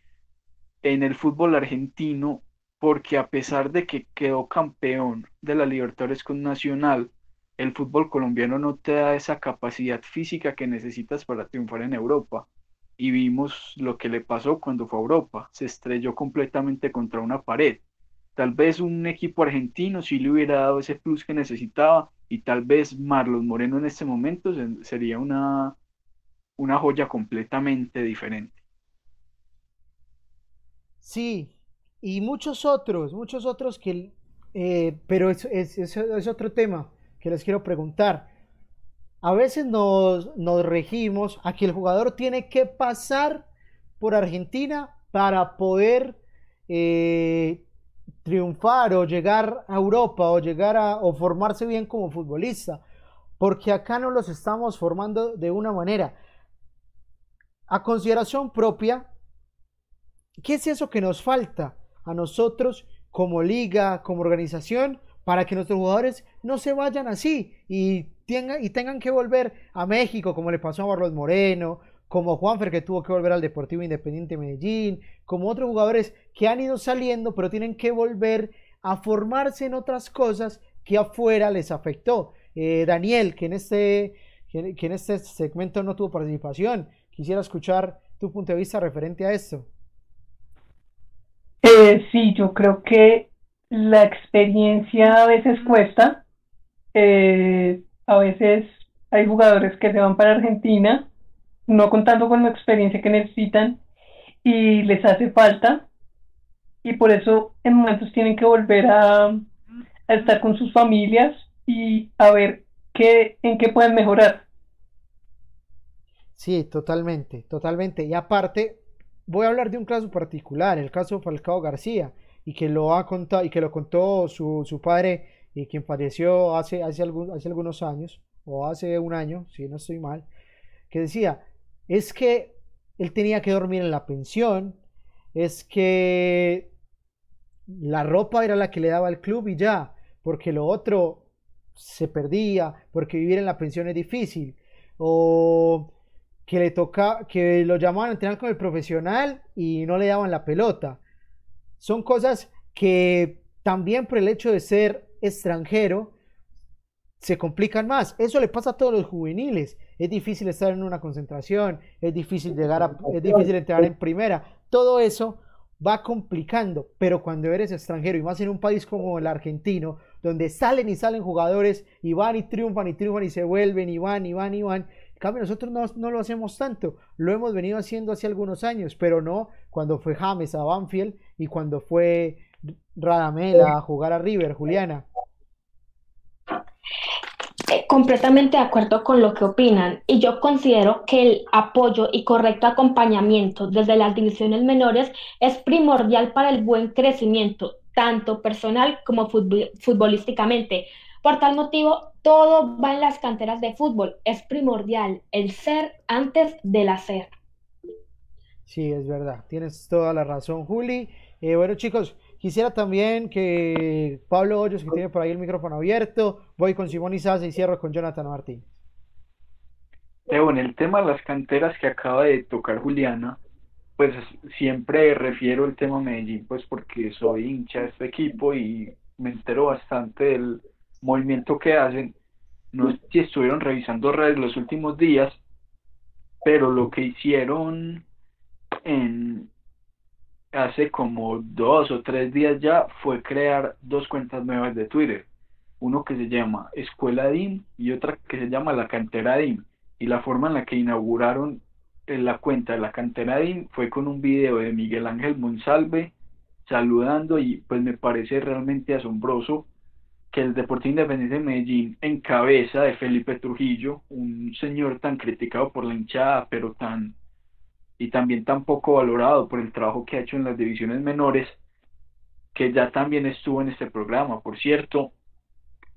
en el fútbol argentino, porque a pesar de que quedó campeón de la Libertadores con Nacional, el fútbol colombiano no te da esa capacidad física que necesitas para triunfar en Europa. Y vimos lo que le pasó cuando fue a Europa. Se estrelló completamente contra una pared. Tal vez un equipo argentino sí le hubiera dado ese plus que necesitaba y tal vez Marlos Moreno en este momento sería una, una joya completamente diferente. Sí, y muchos otros, muchos otros que... Eh, pero es, es otro tema que les quiero preguntar. A veces nos, regimos a que el jugador tiene que pasar por Argentina para poder eh, triunfar o llegar a Europa o llegar a o formarse bien como futbolista. Porque acá no los estamos formando de una manera. A consideración propia, ¿qué es eso que nos falta a nosotros como liga, como organización, para que nuestros jugadores no se vayan así y, tengan, y tengan que volver a México, como le pasó a Barros Moreno, como Juanfer que tuvo que volver al Deportivo Independiente Medellín, como otros jugadores que han ido saliendo, pero tienen que volver a formarse en otras cosas que afuera les afectó. Eh, Daniel, que en, este, que, en este segmento no tuvo participación, quisiera escuchar tu punto de vista referente a esto. Eh, sí, yo creo que la experiencia a veces cuesta. Eh, a veces hay jugadores que se van para Argentina, no contando con la experiencia que necesitan, y les hace falta. Y por eso en momentos tienen que volver a, estar con sus familias y a ver qué, en qué pueden mejorar. Sí, totalmente, totalmente. Y aparte, voy a hablar de un caso particular, el caso Falcao García, y que lo ha contado, y que lo contó su, su padre, y quien falleció hace, hace, hace algunos años, o hace un año, si no estoy mal, que decía, es que él tenía que dormir en la pensión, es que la ropa era la que le daba al club y ya, porque lo otro se perdía, porque vivir en la pensión es difícil, o que le toca, que lo llamaban a entrenar con el profesional y no le daban la pelota. Son cosas que también por el hecho de ser extranjero se complican más. Eso le pasa a todos los juveniles. Es difícil estar en una concentración, es difícil llegar a, es difícil entrar en primera. Todo eso va complicando, pero cuando eres extranjero y más en un país como el argentino, donde salen y salen jugadores y van y triunfan y triunfan y se vuelven y van y van y van, cambio, nosotros no, lo hacemos tanto. Lo hemos venido haciendo hace algunos años, pero no cuando fue James a Banfield y cuando fue Radamela a jugar a River, Juliana. Eh, completamente de acuerdo con lo que opinan y yo considero que el apoyo y correcto acompañamiento desde las divisiones menores es primordial para el buen crecimiento, tanto personal como futbolísticamente. Por tal motivo, todo va en las canteras de fútbol. Es primordial el ser antes del hacer. Sí, es verdad. Tienes toda la razón, Juli. Eh, bueno, chicos, quisiera también que Pablo Hoyos, que tiene por ahí el micrófono abierto, voy con Simón Izaza y cierro con Jonathan Martín. en el tema de las canteras que acaba de tocar Juliana, pues siempre refiero el tema Medellín, pues porque soy hincha de este equipo y me entero bastante del movimiento que hacen. No sé si estuvieron revisando redes los últimos días, pero lo que hicieron en hace como dos o tres días ya fue crear dos cuentas nuevas de Twitter. Uno que se llama Escuela DIM y otra que se llama La Cantera DIM. Y la forma en la que inauguraron la cuenta de la Cantera DIM fue con un video de Miguel Ángel Monsalve saludando y pues me parece realmente asombroso que el Deportivo Independiente de Medellín, en cabeza de Felipe Trujillo, un señor tan criticado por la hinchada, pero tan y también tan poco valorado por el trabajo que ha hecho en las divisiones menores, que ya también estuvo en este programa. Por cierto,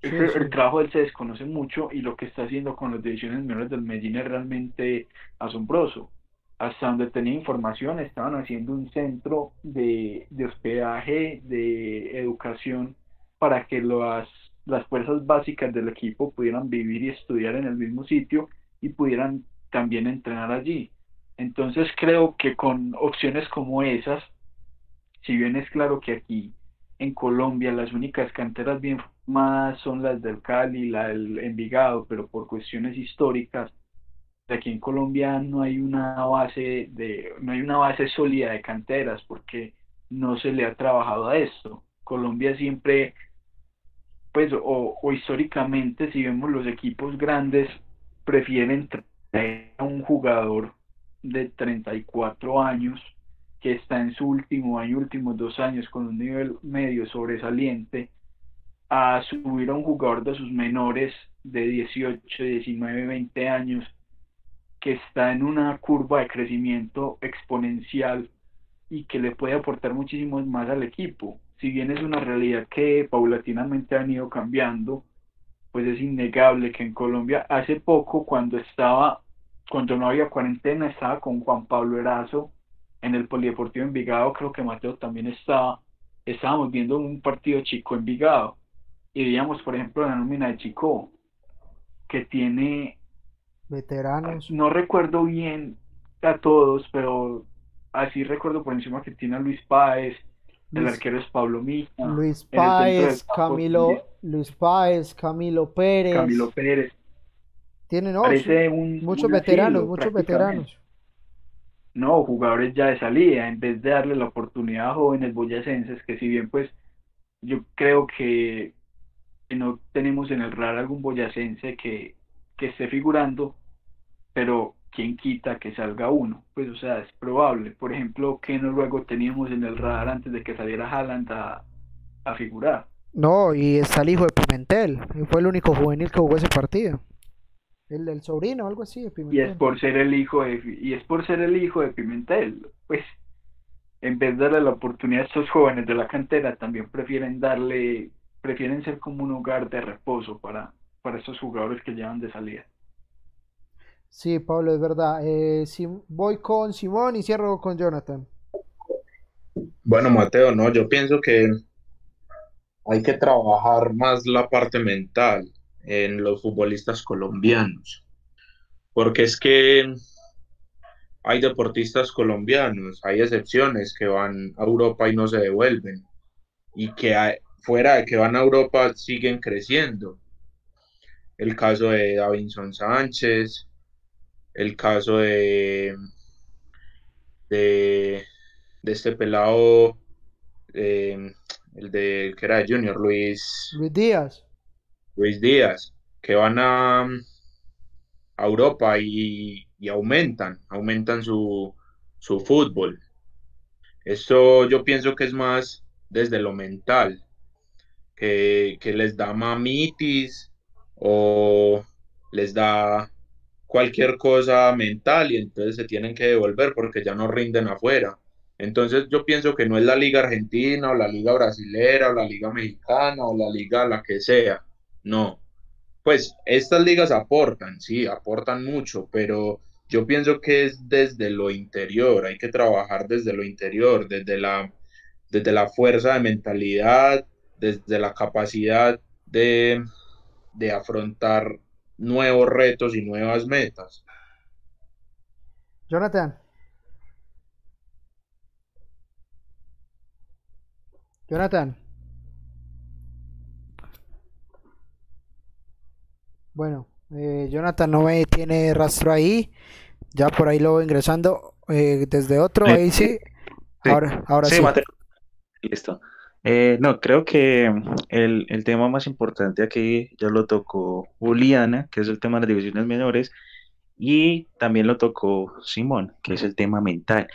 El, trabajo de él se desconoce mucho y lo que está haciendo con las divisiones menores del Medellín es realmente asombroso. Hasta donde tenía información, estaban haciendo un centro de, de hospedaje, de educación para que las, las fuerzas básicas del equipo pudieran vivir y estudiar en el mismo sitio y pudieran también entrenar allí. Entonces creo que con opciones como esas, si bien es claro que aquí en Colombia las únicas canteras bien formadas son las del Cali, la del Envigado, pero por cuestiones históricas, aquí en Colombia no hay una base de, no hay una base sólida de canteras porque no se le ha trabajado a esto. Colombia siempre pues o, históricamente si vemos los equipos grandes prefieren traer a un jugador de 34 años que está en su último año, últimos dos años con un nivel medio sobresaliente a subir a un jugador de sus menores de 18, 19, 20 años que está en una curva de crecimiento exponencial y que le puede aportar muchísimo más al equipo. Si bien es una realidad que paulatinamente han ido cambiando, pues es innegable que en Colombia hace poco cuando estaba, cuando no había cuarentena, estaba con Juan Pablo Erazo en el Polideportivo Envigado, creo que Mateo también estaba, estábamos viendo un partido chico Envigado y veíamos por ejemplo la nómina de Chico que tiene veteranos. No recuerdo bien a todos, pero así recuerdo por encima que tiene a Luis Páez, el arquero es Pablo Mija. Luis Páez, Camilo, Luis Páez, Camilo Pérez. Camilo Pérez. Tienen un, muchos un veteranos, muchos veteranos. No, jugadores ya de salida, en vez de darle la oportunidad a jóvenes boyacenses, que si bien pues yo creo que, no tenemos en el radar algún boyacense que, que esté figurando, pero quién quita que salga uno, pues o sea, es probable. Por ejemplo, que no luego teníamos en el radar antes de que saliera Haaland a, a figurar. No, y está el hijo de Pimentel. y Fue el único juvenil que jugó ese partido. El del sobrino o algo así de Y es Pimentel. por ser el hijo de, y es por ser el hijo de Pimentel, pues en vez de darle la oportunidad a estos jóvenes de la cantera, también prefieren darle, prefieren ser como un hogar de reposo para, para estos jugadores que llevan de salida. Sí, Pablo, es verdad. Eh, Sim- voy con Simón y cierro con Jonathan. Bueno, Mateo, no, yo pienso que hay que trabajar más la parte mental en los futbolistas colombianos, porque es que hay deportistas colombianos, hay excepciones que van a Europa y no se devuelven, y que hay- fuera de que van a Europa siguen creciendo. El caso de Davinson Sánchez, el caso de, de, este pelado, eh, el de que era Junior, Luis, Luis Díaz. Luis Díaz, que van a, a Europa y, y aumentan, aumentan su, su fútbol. Esto yo pienso que es más desde lo mental, que, que les da mamitis o les da cualquier cosa mental y entonces se tienen que devolver porque ya no rinden afuera. Entonces yo pienso que no es la liga argentina o la liga brasilera o la liga mexicana o la liga la que sea. No. Pues estas ligas aportan, sí, aportan mucho, pero yo pienso que es desde lo interior, hay que trabajar desde lo interior, desde la, desde la fuerza de mentalidad, desde la capacidad de, de afrontar nuevos retos y nuevas metas. Jonathan. Jonathan. Bueno, eh, Jonathan no me tiene rastro ahí. Ya por ahí lo voy ingresando eh, desde otro. Sí. Ahí sí. Sí. Ahora, ahora sí. Mateo. Listo. Eh, no, creo que el, el tema más importante aquí ya lo tocó Juliana, que es el tema de las divisiones menores, y también lo tocó Simón, que es el tema mental.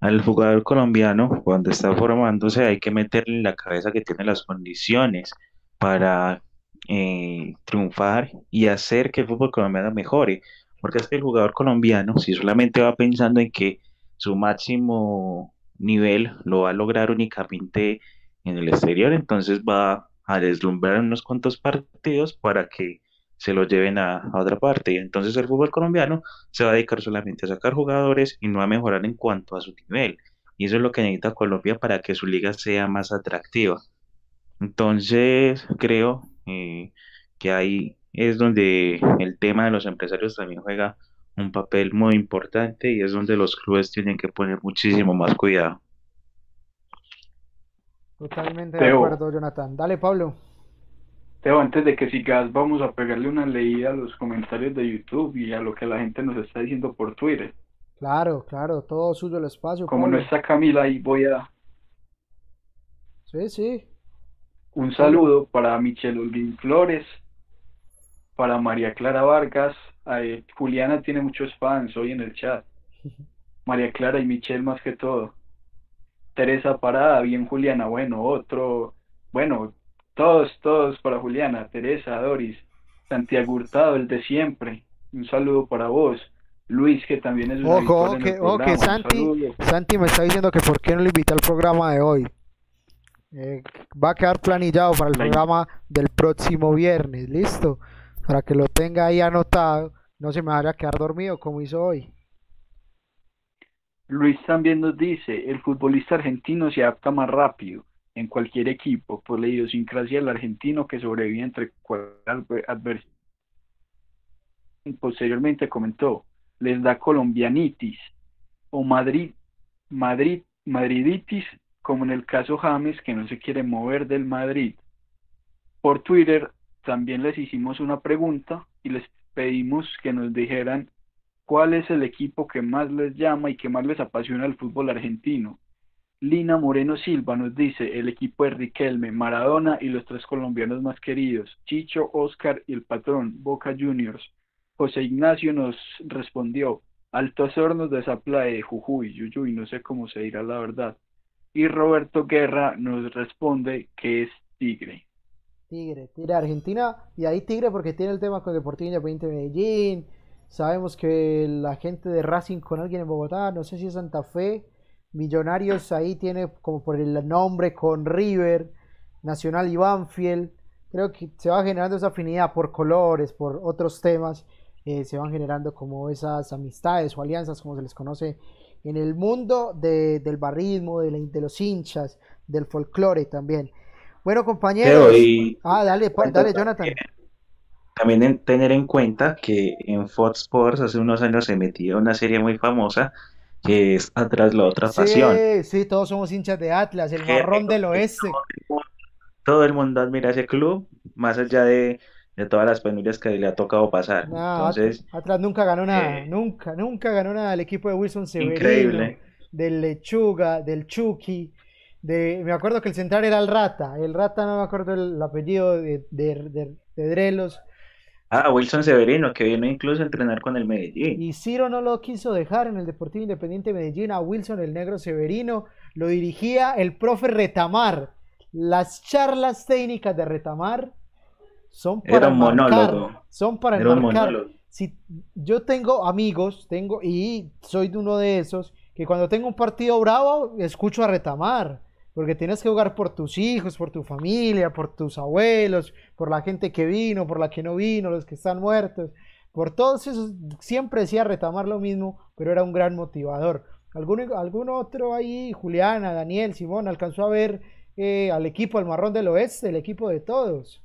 Al jugador colombiano, cuando está formándose, hay que meterle en la cabeza que tiene las condiciones para eh, triunfar y hacer que el fútbol colombiano mejore. Porque es que el jugador colombiano, si solamente va pensando en que su máximo nivel lo va a lograr únicamente en el exterior, entonces va a deslumbrar unos cuantos partidos para que se lo lleven a, a otra parte. Entonces el fútbol colombiano se va a dedicar solamente a sacar jugadores y no a mejorar en cuanto a su nivel. Y eso es lo que necesita Colombia para que su liga sea más atractiva. Entonces, creo eh, que ahí es donde el tema de los empresarios también juega un papel muy importante y es donde los clubes tienen que poner muchísimo más cuidado. Totalmente de acuerdo, Jonathan. Dale, Pablo. Teo, antes de que sigas, vamos a pegarle una leída a los comentarios de YouTube y a lo que la gente nos está diciendo por Twitter. Claro, claro, todo suyo el espacio, Como no está Camila ahí, voy a Sí, sí. Un saludo para Michelle Olguín Flores, para María Clara Vargas. eh, Juliana tiene muchos fans hoy en el chat. María Clara y Michelle más que todo. Teresa Parada, bien Juliana, bueno, otro, bueno, todos, todos para Juliana, Teresa, Doris, Santiago Hurtado, el de siempre, un saludo para vos, Luis, que también es un Ojo, habitual en el ojo, un Santi. Santi me está diciendo que por qué no lo invita al programa de hoy. Eh, va a quedar planillado para el programa del próximo viernes, listo, para que lo tenga ahí anotado, no se me vaya a quedar dormido como hizo hoy. Luis también nos dice, el futbolista argentino se adapta más rápido en cualquier equipo por la idiosincrasia del argentino que sobrevive entre cualquier adversidad. Posteriormente comentó, les da colombianitis o Madrid, Madrid, madriditis, como en el caso James que no se quiere mover del Madrid. por Twitter también les hicimos una pregunta y les pedimos que nos dijeran cuál es el equipo que más les llama y que más les apasiona el fútbol argentino. Lina Moreno Silva nos dice el equipo de Riquelme, Maradona y los tres colombianos más queridos, Chicho, Oscar y el patrón, Boca Juniors. José Ignacio nos respondió, Altos Hornos de Zapla de Jujuy, Yuyuy, no sé cómo se dirá la verdad. Y Roberto Guerra nos responde que es Tigre. Tigre, Tigre Argentina, y ahí Tigre porque tiene el tema con Deportivo Independiente de Medellín. Sabemos que la gente de Racing con alguien en Bogotá, no sé si es Santa Fe, Millonarios ahí tiene como por el nombre con River, Nacional y Banfield. Creo que se va generando esa afinidad por colores, por otros temas. Eh, se van generando como esas amistades o alianzas, como se les conoce en el mundo del barrismo, de, de, los hinchas, del folclore también. Bueno, compañeros. ah, dale, dale, Jonathan. También tener en cuenta que en Fox Sports hace unos años se metió una serie muy famosa que es Atrás la otra pasión. Sí, sí, todos somos hinchas de Atlas, el marrón del oeste. Todo el mundo admira ese club, más allá de, todas las penurias que le ha tocado pasar. Entonces, Atlas nunca ganó nada, eh, nunca, nunca ganó nada el equipo de Wilson Severino, increíble. del Lechuga, del Chucky. De, me acuerdo que el central era el Rata, el Rata no me acuerdo el, apellido de, de, de Drelos, Ah, Wilson Severino, que vino incluso a entrenar con el Medellín. Y Ciro no lo quiso dejar en el Deportivo Independiente Medellín a Wilson, el negro Severino. Lo dirigía el profe Retamar. Las charlas técnicas de Retamar son para Era Son para Era Si yo tengo amigos, tengo y soy de uno de esos que cuando tengo un partido bravo escucho a Retamar porque tienes que jugar por tus hijos, por tu familia, por tus abuelos, por la gente que vino, por la que no vino, los que están muertos, por todos esos, siempre decía retamar lo mismo, pero era un gran motivador. ¿Algún, algún otro ahí, Juliana, Daniel, Simón, alcanzó a ver eh, al equipo al Marrón del Oeste, el equipo de todos?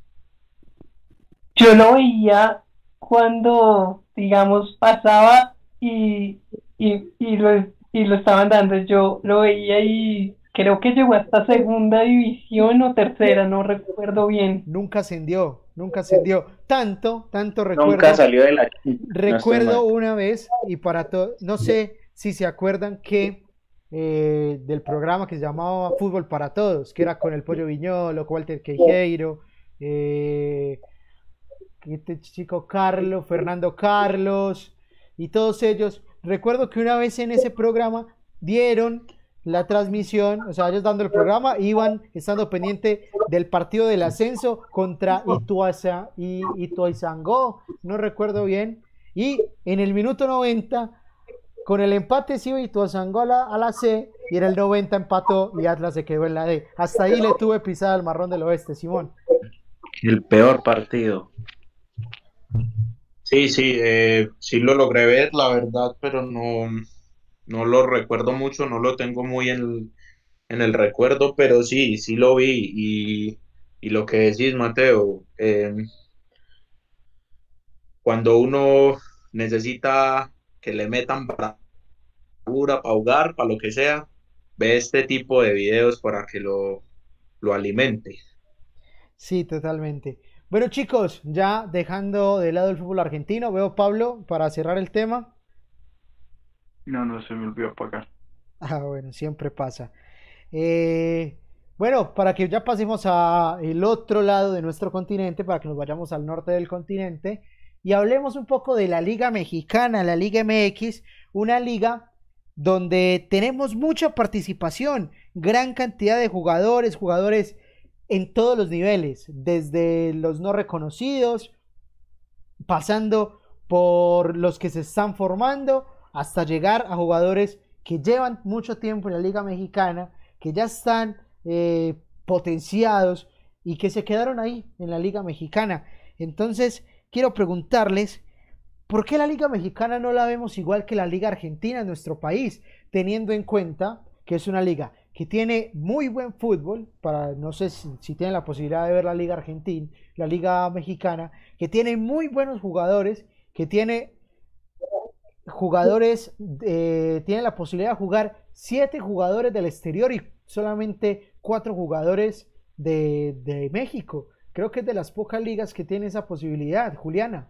Yo lo veía cuando, digamos, pasaba y, y, y, lo, y lo estaban dando. Yo lo veía y creo que llegó hasta segunda división o tercera, no recuerdo bien. Nunca ascendió, nunca ascendió. Tanto, tanto recuerdo. Nunca salió de la. Recuerdo una vez, y para todo, no sé si se acuerdan que eh, del programa que se llamaba Fútbol para Todos, que era con el Pollo Viñolo, Walter Queijeiro, eh, este chico Carlos, Fernando Carlos, y todos ellos. Recuerdo que una vez en ese programa dieron la transmisión, o sea, ellos dando el programa, iban estando pendiente del partido del ascenso contra Ituasa, y Ituaizangó, no recuerdo bien, y en el minuto 90, con el empate se iba Ituaizangó a la, a la C, y en el 90 empató y Atlas se quedó en la D. Hasta ahí le tuve pisada al marrón del oeste, Simón. El peor partido. Sí, sí, eh, sí lo logré ver, la verdad, pero no, no lo recuerdo mucho, no lo tengo muy en, el recuerdo, pero sí, sí lo vi y, y lo que decís, Mateo, em, cuando uno necesita que le metan para para ahogar, para lo que sea, ve este tipo de videos para que lo, lo alimente. Sí, totalmente. Bueno chicos, ya dejando de lado el fútbol argentino, veo Pablo para cerrar el tema. No, no, se me olvidó apagar. Ah, bueno, siempre pasa. Eh, bueno, para que ya pasemos al otro lado de nuestro continente, para que nos vayamos al norte del continente y hablemos un poco de la Liga Mexicana, la Liga MX, una liga donde tenemos mucha participación, gran cantidad de jugadores, jugadores en todos los niveles, desde los no reconocidos, pasando por los que se están formando hasta llegar a jugadores que llevan mucho tiempo en la Liga Mexicana, que ya están eh, potenciados y que se quedaron ahí en la Liga Mexicana. Entonces, quiero preguntarles, ¿por qué la Liga Mexicana no la vemos igual que la Liga Argentina en nuestro país? Teniendo en cuenta que es una liga que tiene muy buen fútbol, para no sé si, si tienen la posibilidad de ver la Liga Argentina, la Liga Mexicana, que tiene muy buenos jugadores, que tiene jugadores tienen la posibilidad de jugar siete jugadores del exterior y solamente cuatro jugadores de, México, creo que es de las pocas ligas que tiene esa posibilidad. Juliana.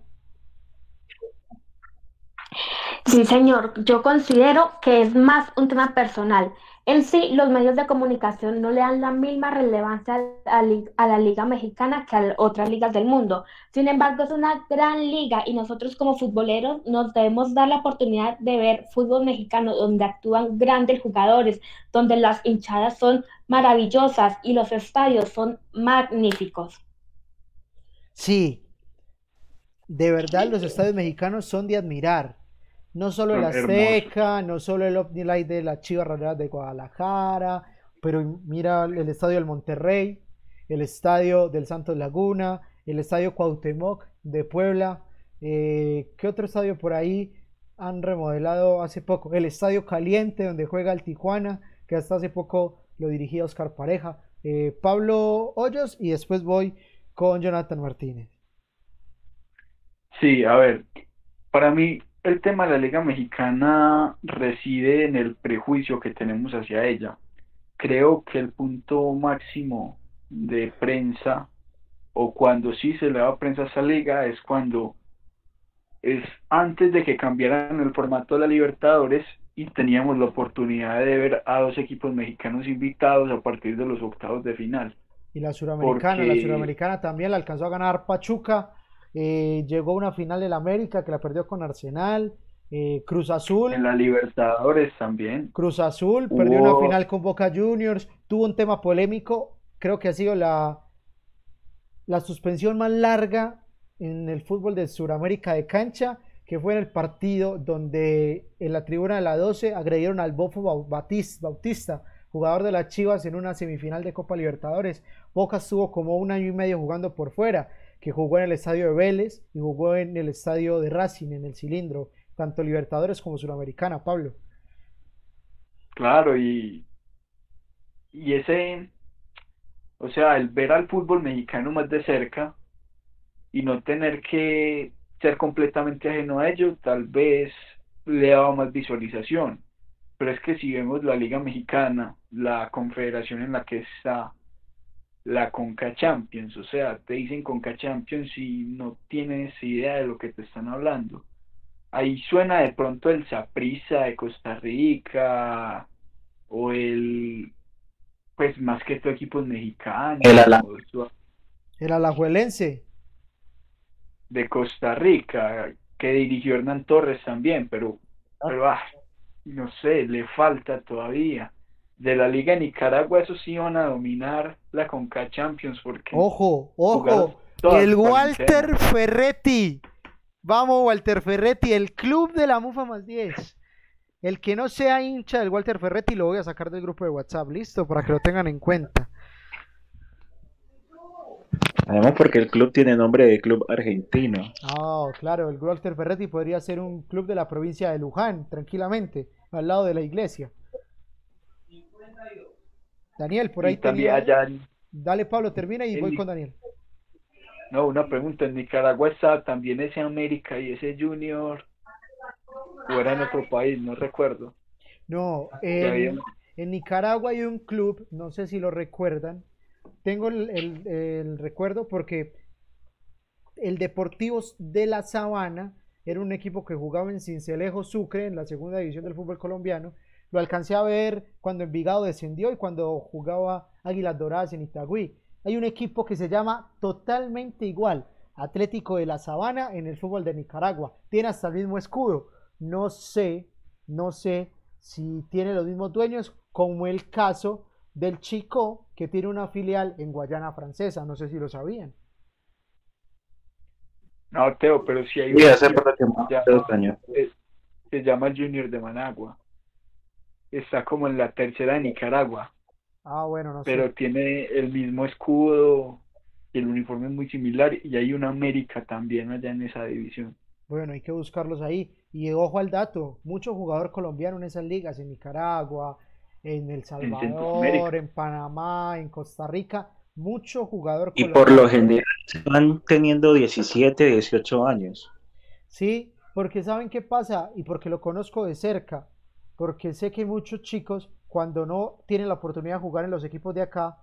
Sí, señor, yo considero que es más un tema personal. En sí, los medios de comunicación no le dan la misma relevancia a, la Liga Mexicana que a otras ligas del mundo. Sin embargo, es una gran liga y nosotros como futboleros nos debemos dar la oportunidad de ver fútbol mexicano donde actúan grandes jugadores, donde las hinchadas son maravillosas y los estadios son magníficos. Sí, de verdad los estadios mexicanos son de admirar. No solo el Azteca, no solo el OmniLight de la Chivas Rayadas de Guadalajara, pero mira el estadio del Monterrey, el estadio del Santos Laguna, el estadio Cuauhtémoc de Puebla. Eh, ¿Qué otro estadio por ahí han remodelado hace poco? El estadio Caliente, donde juega el Tijuana, que hasta hace poco lo dirigía Oscar Pareja. Eh, Pablo Hoyos y después voy con Jonathan Martínez. Sí, a ver, para mí el tema de la Liga Mexicana reside en el prejuicio que tenemos hacia ella. Creo que el punto máximo de prensa, o cuando sí se le da prensa a esa liga, es cuando es antes de que cambiaran el formato de la Libertadores y teníamos la oportunidad de ver a dos equipos mexicanos invitados a partir de los octavos de final. Y la suramericana, la suramericana también la alcanzó a ganar Pachuca eh, llegó a una final del América que la perdió con Arsenal. Eh, Cruz Azul. En la Libertadores también. Cruz Azul perdió una final con Boca Juniors. Tuvo un tema polémico. Creo que ha sido la, la suspensión más larga en el fútbol de Sudamérica de cancha, que fue en el partido donde en la tribuna de la 12 agredieron al Bofo Bautista, jugador de las Chivas en una semifinal de Copa Libertadores. Boca estuvo como un año y medio jugando por fuera que jugó en el estadio de Vélez y jugó en el estadio de Racing, en el cilindro, tanto Libertadores como Sudamericana, Pablo. Claro, y, y ese, o sea, el ver al fútbol mexicano más de cerca y no tener que ser completamente ajeno a ello, tal vez le daba más visualización. Pero es que si vemos la Liga Mexicana, la confederación en la que está, la Conca Champions, o sea, te dicen Conca Champions y no tienes idea de lo que te están hablando. Ahí suena de pronto el Saprissa de Costa Rica o el pues más que todo equipos mexicanos. El, el Alajuelense de Costa Rica que dirigió Hernán Torres también, pero, pero ah, no sé, le falta todavía de la Liga de Nicaragua, eso sí van a dominar la Conca Champions. Porque ojo, ojo, el Walter Ferretti. Vamos, Walter Ferretti, el club de la Mufa más 10. El que no sea hincha del Walter Ferretti lo voy a sacar del grupo de WhatsApp, listo, para que lo tengan en cuenta. Además porque el club tiene nombre de club argentino. Ah, claro, el Walter Ferretti podría ser un club de la provincia de Luján, tranquilamente, al lado de la iglesia. Daniel, por ahí también allá Dale, Pablo, termina y voy con Daniel. No, una pregunta. En Nicaragua está también ese América y ese Junior. O era en otro país, no recuerdo. No, en, Nicaragua hay un club, no sé si lo recuerdan. Tengo el, recuerdo porque el Deportivos de la Sabana era un equipo que jugaba en Cincelejo Sucre, en la segunda división del fútbol colombiano lo alcancé a ver cuando Envigado descendió y cuando jugaba Águilas Doradas en Itagüí. Hay un equipo que se llama totalmente igual, Atlético de la Sabana en el fútbol de Nicaragua. Tiene hasta el mismo escudo. No sé, no sé si tiene los mismos dueños, como el caso del Chico, que tiene una filial en Guayana Francesa. No sé si lo sabían. No, Teo, pero si hay... se llama Junior de Managua está como en la tercera de Nicaragua. Ah, bueno, no Pero tiene el mismo escudo y el uniforme es muy similar y hay una América también allá en esa división. Bueno, hay que buscarlos ahí. Y ojo al dato, mucho jugador colombiano en esas ligas, en Nicaragua, en El Salvador, en, Panamá, en Costa Rica, mucho jugador colombiano. Y por lo general van teniendo 17, 18 años. Sí, porque ¿saben qué pasa? Y porque lo conozco de cerca porque sé que muchos chicos cuando no tienen la oportunidad de jugar en los equipos de acá,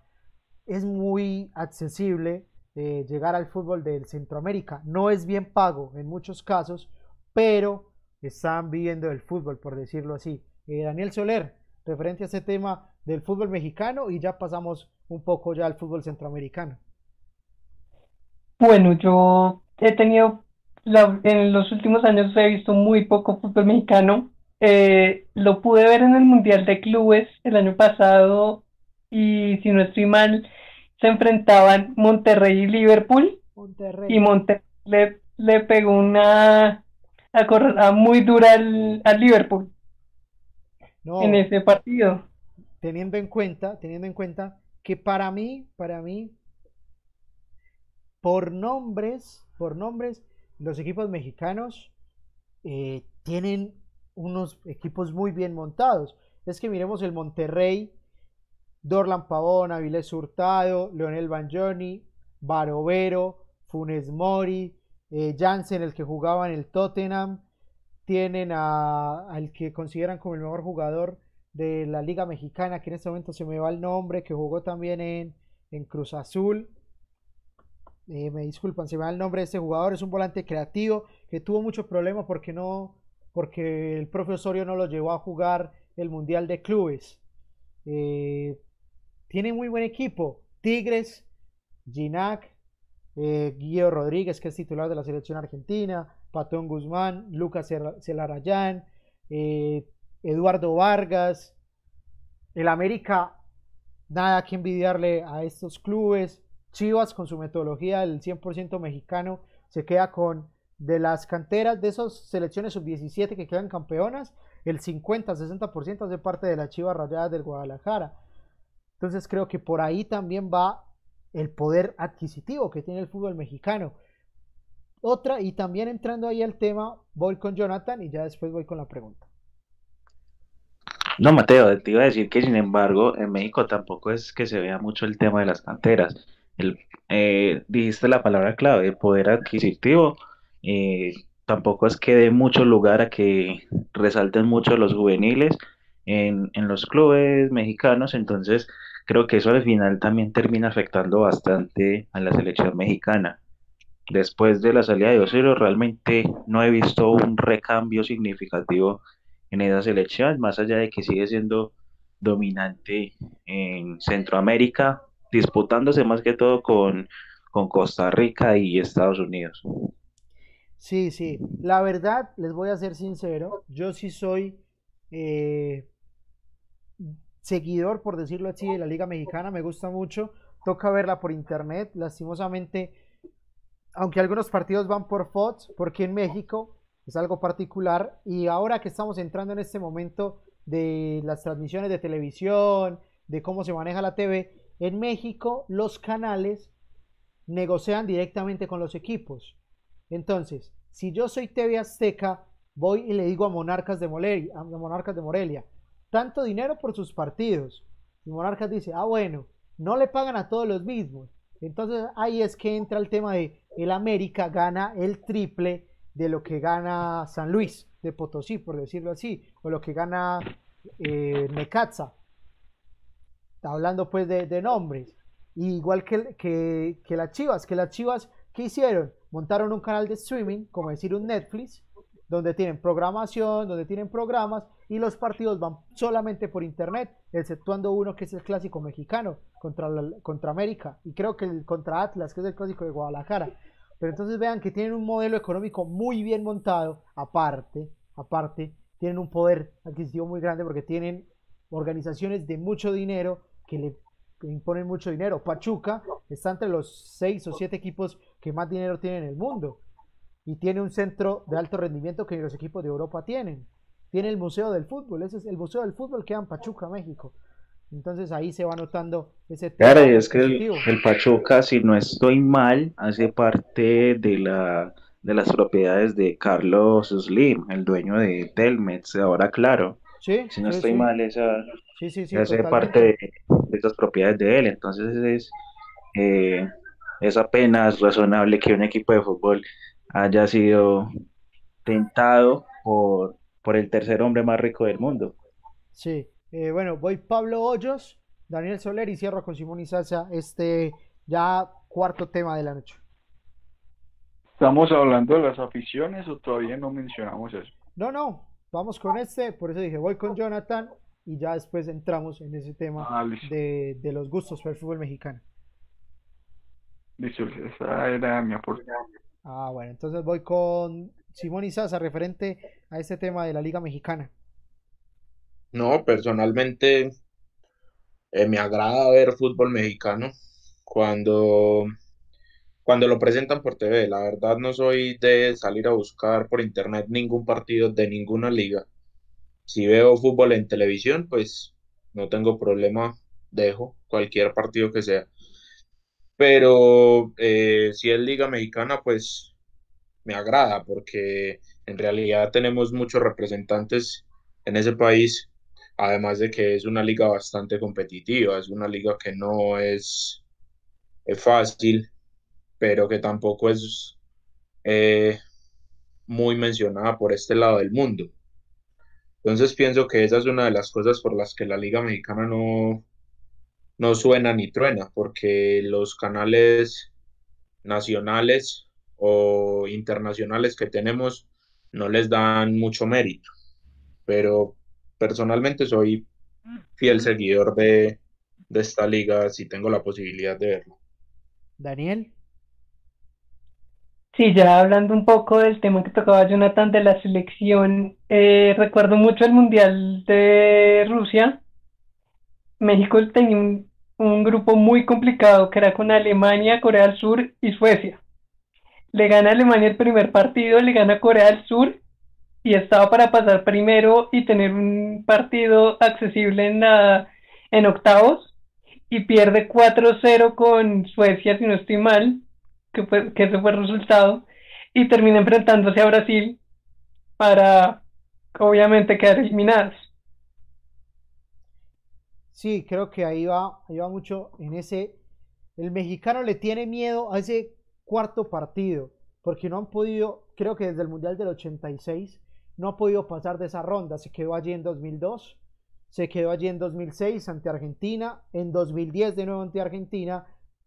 es muy accesible eh, llegar al fútbol del Centroamérica. No es bien pago en muchos casos, pero están viviendo el fútbol, por decirlo así. Eh, Daniel Soler, referente a ese tema del fútbol mexicano y ya pasamos un poco ya al fútbol centroamericano. Bueno, yo he tenido, en los últimos años he visto muy poco fútbol mexicano. Eh, lo pude ver en el Mundial de Clubes el año pasado y si no estoy mal, se enfrentaban Monterrey y Liverpool. Y Monterrey le, pegó una acorralada muy dura al, Liverpool en ese partido. Teniendo en cuenta, teniendo en cuenta que para mí, para mí, por nombres, por nombres, los equipos mexicanos eh, tienen unos equipos muy bien montados. Es que miremos el Monterrey, Dorlan Pavón, Avilés Hurtado, Leonel Banjoni, Barovero, Funes Mori, eh, Jansen, el que jugaba en el Tottenham. Tienen al que consideran como el mejor jugador de la Liga Mexicana, que en este momento se me va el nombre, que jugó también en, en Cruz Azul. Eh, me disculpan, se me va el nombre de este jugador. Es un volante creativo que tuvo muchos problemas porque no, porque el profe Osorio no lo llevó a jugar el Mundial de Clubes. Eh, tiene muy buen equipo. Tigres, Ginac, eh, Guillermo Rodríguez, que es titular de la selección argentina, Patón Guzmán, Lucas Celarayán, eh, Eduardo Vargas. El América, nada que envidiarle a estos clubes. Chivas, con su metodología del 100% mexicano, se queda con de las canteras de esas selecciones sub-17 que quedan campeonas, el 50-60% hace parte de la Chivas Rayadas del Guadalajara. Entonces creo que por ahí también va el poder adquisitivo que tiene el fútbol mexicano. Otra, y también entrando ahí al tema, voy con Jonathan y ya después voy con la pregunta. No, Mateo, te iba a decir que sin embargo en México tampoco es que se vea mucho el tema de las canteras. El, eh, dijiste la palabra clave, poder adquisitivo. Eh, tampoco es que dé mucho lugar a que resalten mucho los juveniles en, en los clubes mexicanos, entonces creo que eso al final también termina afectando bastante a la selección mexicana. Después de la salida de Osorio, realmente no he visto un recambio significativo en esa selección, más allá de que sigue siendo dominante en Centroamérica, disputándose más que todo con, con Costa Rica y Estados Unidos. Sí, sí, la verdad, les voy a ser sincero, yo sí soy eh, seguidor, por decirlo así, de la Liga Mexicana, me gusta mucho, toca verla por internet, lastimosamente, aunque algunos partidos van por Fox, porque en México es algo particular, y ahora que estamos entrando en este momento de las transmisiones de televisión, de cómo se maneja la TV, en México los canales negocian directamente con los equipos. Entonces, si yo soy TV Azteca, voy y le digo a Monarcas de Morelia, a Monarcas de Morelia, tanto dinero por sus partidos. Y Monarcas dice, ah, bueno, no le pagan a todos los mismos. Entonces ahí es que entra el tema de el América gana el triple de lo que gana San Luis de Potosí, por decirlo así, o lo que gana eh, Necaxa. Está hablando pues de, nombres. igual que, que, que las Chivas, que las Chivas, ¿qué hicieron? Montaron un canal de streaming, como decir un Netflix, donde tienen programación, donde tienen programas y los partidos van solamente por internet, exceptuando uno que es el clásico mexicano contra, contra América y creo que el contra Atlas, que es el clásico de Guadalajara. Pero entonces vean que tienen un modelo económico muy bien montado, aparte, aparte, tienen un poder adquisitivo muy grande porque tienen organizaciones de mucho dinero que le imponen mucho dinero. Pachuca está entre los seis o siete equipos que más dinero tienen en el mundo y tiene un centro de alto rendimiento que los equipos de Europa tienen. Tiene el Museo del Fútbol, ese es el Museo del Fútbol que en Pachuca, México. Entonces ahí se va notando ese tema. Claro, y es que el, Pachuca, si no estoy mal, hace parte de la de las propiedades de Carlos Slim, el dueño de Telmex, ahora claro. Sí, si no estoy mal, esa hace parte de, esas propiedades de él. Entonces es, eh, es apenas razonable que un equipo de fútbol haya sido tentado por, por el tercer hombre más rico del mundo. Sí, eh, bueno, voy Pablo Hoyos, Daniel Soler y cierro con Simón y Salsa este ya cuarto tema de la noche. ¿Estamos hablando de las aficiones o todavía no mencionamos eso? No, no, vamos con este, por eso dije, voy con Jonathan y ya después entramos en ese tema Ah, de, de los gustos para el fútbol mexicano. Listo, esa era mi aporte. Ah, bueno, entonces voy con Simón y Sasa referente a este tema de la Liga Mexicana. No, personalmente eh, me agrada ver fútbol mexicano cuando, cuando lo presentan por TV. La verdad no soy de salir a buscar por internet ningún partido de ninguna liga. Si veo fútbol en televisión, pues no tengo problema, dejo cualquier partido que sea. Pero eh, si es Liga Mexicana, pues me agrada porque en realidad tenemos muchos representantes en ese país, además de que es una liga bastante competitiva, es una liga que no es, es fácil, pero que tampoco es eh, muy mencionada por este lado del mundo. Entonces pienso que esa es una de las cosas por las que la Liga Mexicana no, no suena ni truena, porque los canales nacionales o internacionales que tenemos no les dan mucho mérito. Pero personalmente soy fiel seguidor de, de esta liga si tengo la posibilidad de verlo. Daniel, Sí, ya hablando un poco del tema que tocaba Jonathan de la selección, eh, recuerdo mucho el Mundial de Rusia. México tenía un, grupo muy complicado que era con Alemania, Corea del Sur y Suecia. Le gana Alemania el primer partido, le gana Corea del Sur y estaba para pasar primero y tener un partido accesible en en octavos y pierde 4-0 con Suecia, si no estoy mal, que, fue, que ese fue el resultado, y termina enfrentándose a Brasil para obviamente quedar eliminados. Sí, creo que ahí va, ahí va mucho en ese. El mexicano le tiene miedo a ese cuarto partido, porque no han podido, creo que desde el Mundial del 86, no ha podido pasar de esa ronda. Se quedó allí en 2002, se quedó allí en 2006 ante Argentina, en 2010 de nuevo ante Argentina,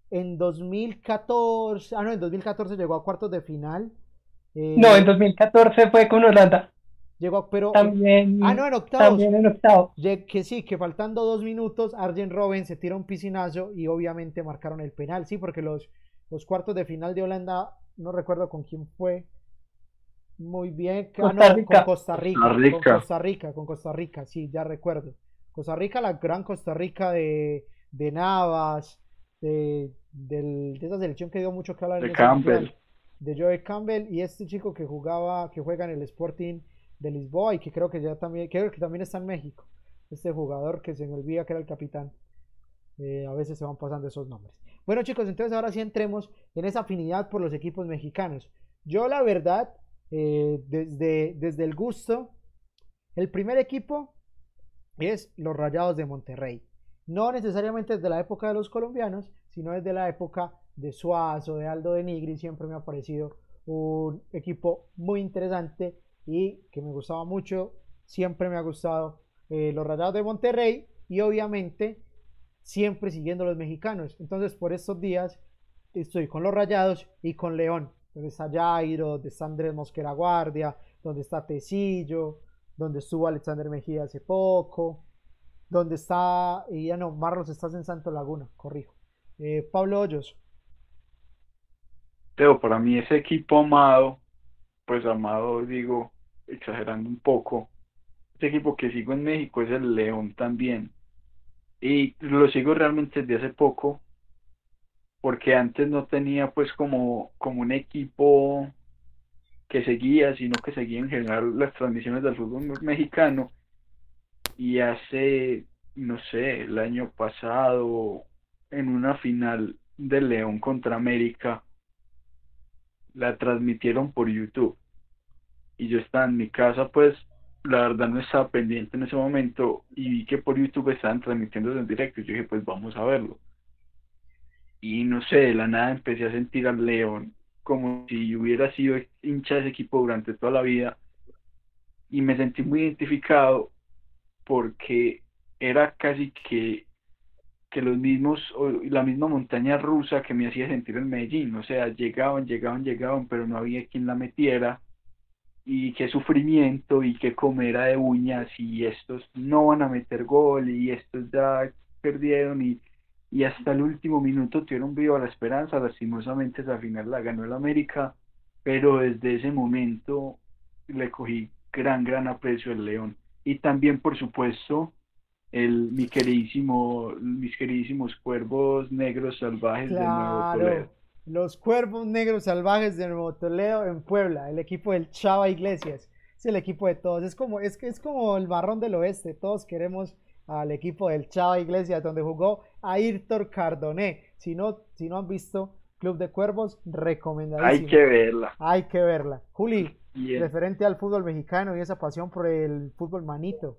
en 2014, ah no, en 2014 llegó a cuartos de final. eh, No, en 2014 fue con Holanda, llegó, a- pero también, ah no, en octavos. también en octavos. Que sí, que faltando dos minutos, Arjen Robben se tira un piscinazo y obviamente marcaron el penal. Sí, porque los, los cuartos de final de Holanda, no recuerdo con quién fue. Muy bien, ah, no, Costa Rica. con Costa Rica, Costa Rica. con Costa Rica, con Costa Rica, sí, ya recuerdo. Costa Rica, la gran Costa Rica de, de Navas, de, del- de esa selección que dio mucho que hablar en De ese Campbell. mundial, de Joe Campbell y este chico que jugaba, que juega en el Sporting de Lisboa y que creo que ya también, creo que también está en México. Este jugador que se me olvida que era el capitán. Eh, a veces se van pasando esos nombres. Bueno chicos, entonces ahora sí entremos en esa afinidad por los equipos mexicanos. Yo la verdad, eh, desde, desde el gusto, el primer equipo es los Rayados de Monterrey. No necesariamente desde la época de los colombianos, sino desde la época de Suazo, de Aldo de Nigri, siempre me ha parecido un equipo muy interesante y que me gustaba mucho, siempre me ha gustado eh, los Rayados de Monterrey y obviamente siempre siguiendo a los mexicanos. Entonces por estos días estoy con los Rayados y con León, donde está Jairo, donde está Andrés Mosquera Guardia, donde está Tecillo, donde estuvo Alexander Mejía hace poco, donde está, y ya no, Marlos estás en Santo Laguna, corrijo. Eh, Pablo Hoyos, Teo, para mí ese equipo amado, pues amado digo, exagerando un poco, ese equipo que sigo en México es el León también. Y lo sigo realmente desde hace poco, porque antes no tenía pues como, como un equipo que seguía, sino que seguía en general las transmisiones del fútbol mexicano. Y hace, no sé, el año pasado, en una final de León contra América, la transmitieron por YouTube. Y yo estaba en mi casa, pues la verdad no estaba pendiente en ese momento y vi que por YouTube estaban transmitiendo en directo. Y yo dije, pues vamos a verlo. Y no sé, de la nada empecé a sentir al León como si hubiera sido hincha de ese equipo durante toda la vida. Y me sentí muy identificado porque era casi que que los mismos, la misma montaña rusa que me hacía sentir en Medellín, o sea, llegaban, llegaban, llegaban, pero no había quien la metiera, y qué sufrimiento, y qué comera de uñas, y estos no van a meter gol, y estos ya perdieron, y, y hasta el último minuto tuvieron viva la esperanza, lastimosamente esa final la ganó el América, pero desde ese momento le cogí gran, gran aprecio al León. Y también, por supuesto, el, mi queridísimo, mis queridísimos cuervos negros salvajes de Nuevo Toledo. Los cuervos negros salvajes de Nuevo Toledo en Puebla, el equipo del Chava Iglesias. Es el equipo de todos. Es como, es, es como el barrón del oeste. Todos queremos al equipo del Chava Iglesias, donde jugó Ayrton Cardoné. Si no, si no han visto Club de Cuervos, recomendadísimo. Hay que verla. Hay que verla. Juli, referente al fútbol mexicano y esa pasión por el fútbol manito.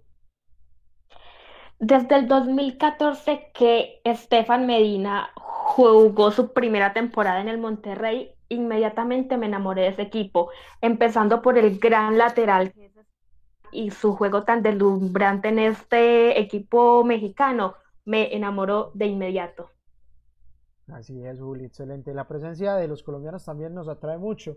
Desde el 2014 que Estefan Medina jugó su primera temporada en el Monterrey, inmediatamente me enamoré de ese equipo, empezando por el gran lateral y su juego tan deslumbrante en este equipo mexicano, me enamoró de inmediato. Así es, Juli, excelente. La presencia de los colombianos también nos atrae mucho.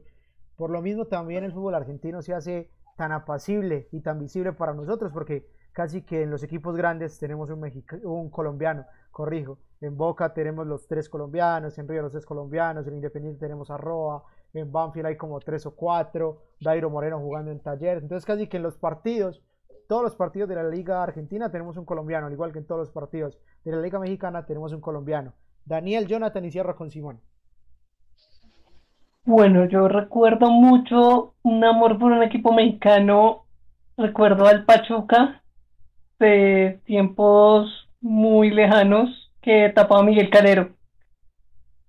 Por lo mismo también el fútbol argentino se hace tan apacible y tan visible para nosotros, porque casi que en los equipos grandes tenemos un, un colombiano, corrijo. En Boca tenemos los tres colombianos, en Río los tres colombianos, en Independiente tenemos a Roa, en Banfield hay como tres o cuatro, Dairo Moreno jugando en taller. Entonces casi que en los partidos, todos los partidos de la Liga Argentina tenemos un colombiano, al igual que en todos los partidos de la Liga Mexicana tenemos un colombiano. Daniel, Jonathan y cierra con Simón. Bueno, yo recuerdo mucho un amor por un equipo mexicano. Recuerdo al Pachuca, de tiempos muy lejanos que tapaba Miguel Calero.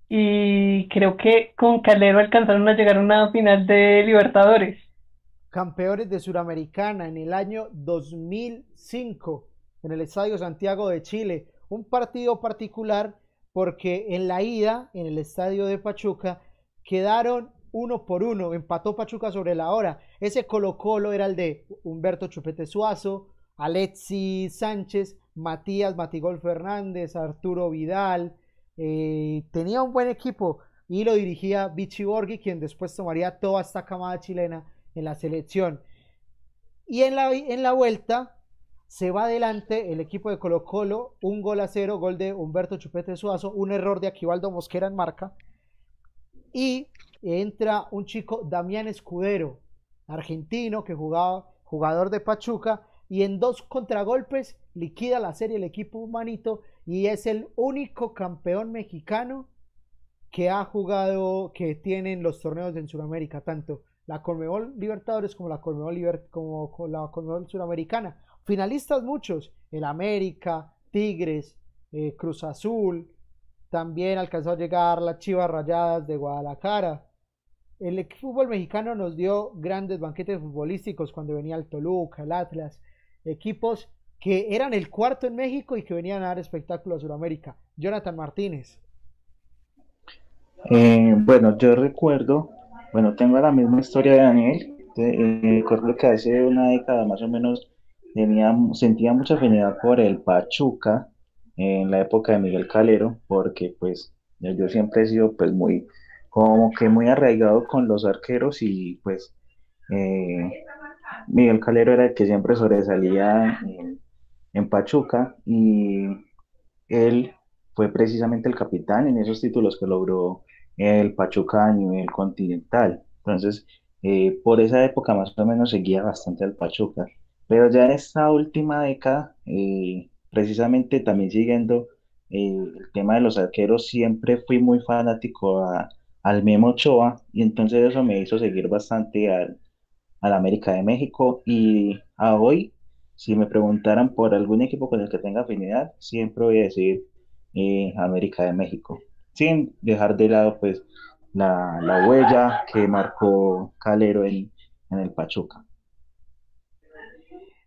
Y creo que con Calero alcanzaron a llegar a una final de Libertadores. Campeones de Suramericana en el año 2005 en el Estadio Santiago de Chile. Un partido particular porque en la ida en el Estadio de Pachuca quedaron uno por uno, empató Pachuca sobre la hora. Ese Colo Colo era el de Humberto Chupete Suazo, Alexis Sánchez, Matías Matigol Fernández, Arturo Vidal. Eh, tenía un buen equipo y lo dirigía Vichy Borghi, quien después tomaría toda esta camada chilena en la selección. Y en la, en la vuelta se va adelante el equipo de Colo Colo, un gol a cero, gol de Humberto Chupete Suazo, un error de Aquivaldo Mosquera en marca. Y entra un chico, Damián Escudero, argentino, que jugaba, jugador de Pachuca, y en dos contragolpes liquida la serie el equipo humanito y es el único campeón mexicano que ha jugado, que tienen los torneos en Sudamérica, tanto la Conmebol Libertadores como la Conmebol, como la Conmebol Suramericana. Finalistas muchos, el América, Tigres, eh, Cruz Azul, también alcanzó a llegar las Chivas Rayadas de Guadalajara. El fútbol mexicano nos dio grandes banquetes futbolísticos cuando venía el Toluca, el Atlas, equipos que eran el cuarto en México y que venían a dar espectáculo a Sudamérica. Jonathan Martínez. Eh, bueno, yo recuerdo, bueno, tengo la misma historia de Daniel. Eh, recuerdo que hace una década más o menos tenía, sentía mucha afinidad por el Pachuca en la época de Miguel Calero, porque pues yo siempre he sido pues muy, como que muy arraigado con los arqueros y pues eh, Miguel Calero era el que siempre sobresalía en, Pachuca y él fue precisamente el capitán en esos títulos que logró el Pachuca a nivel continental. Entonces, eh, por esa época más o menos seguía bastante al Pachuca. Pero ya en esta última década, eh, precisamente también siguiendo eh, el tema de los arqueros, siempre fui muy fanático al Memo Ochoa y entonces eso me hizo seguir bastante al, al América de México y a hoy, si me preguntaran por algún equipo con el que tenga afinidad, siempre voy a decir eh, América de México, sin dejar de lado pues la, la huella que marcó Calero en el Pachuca.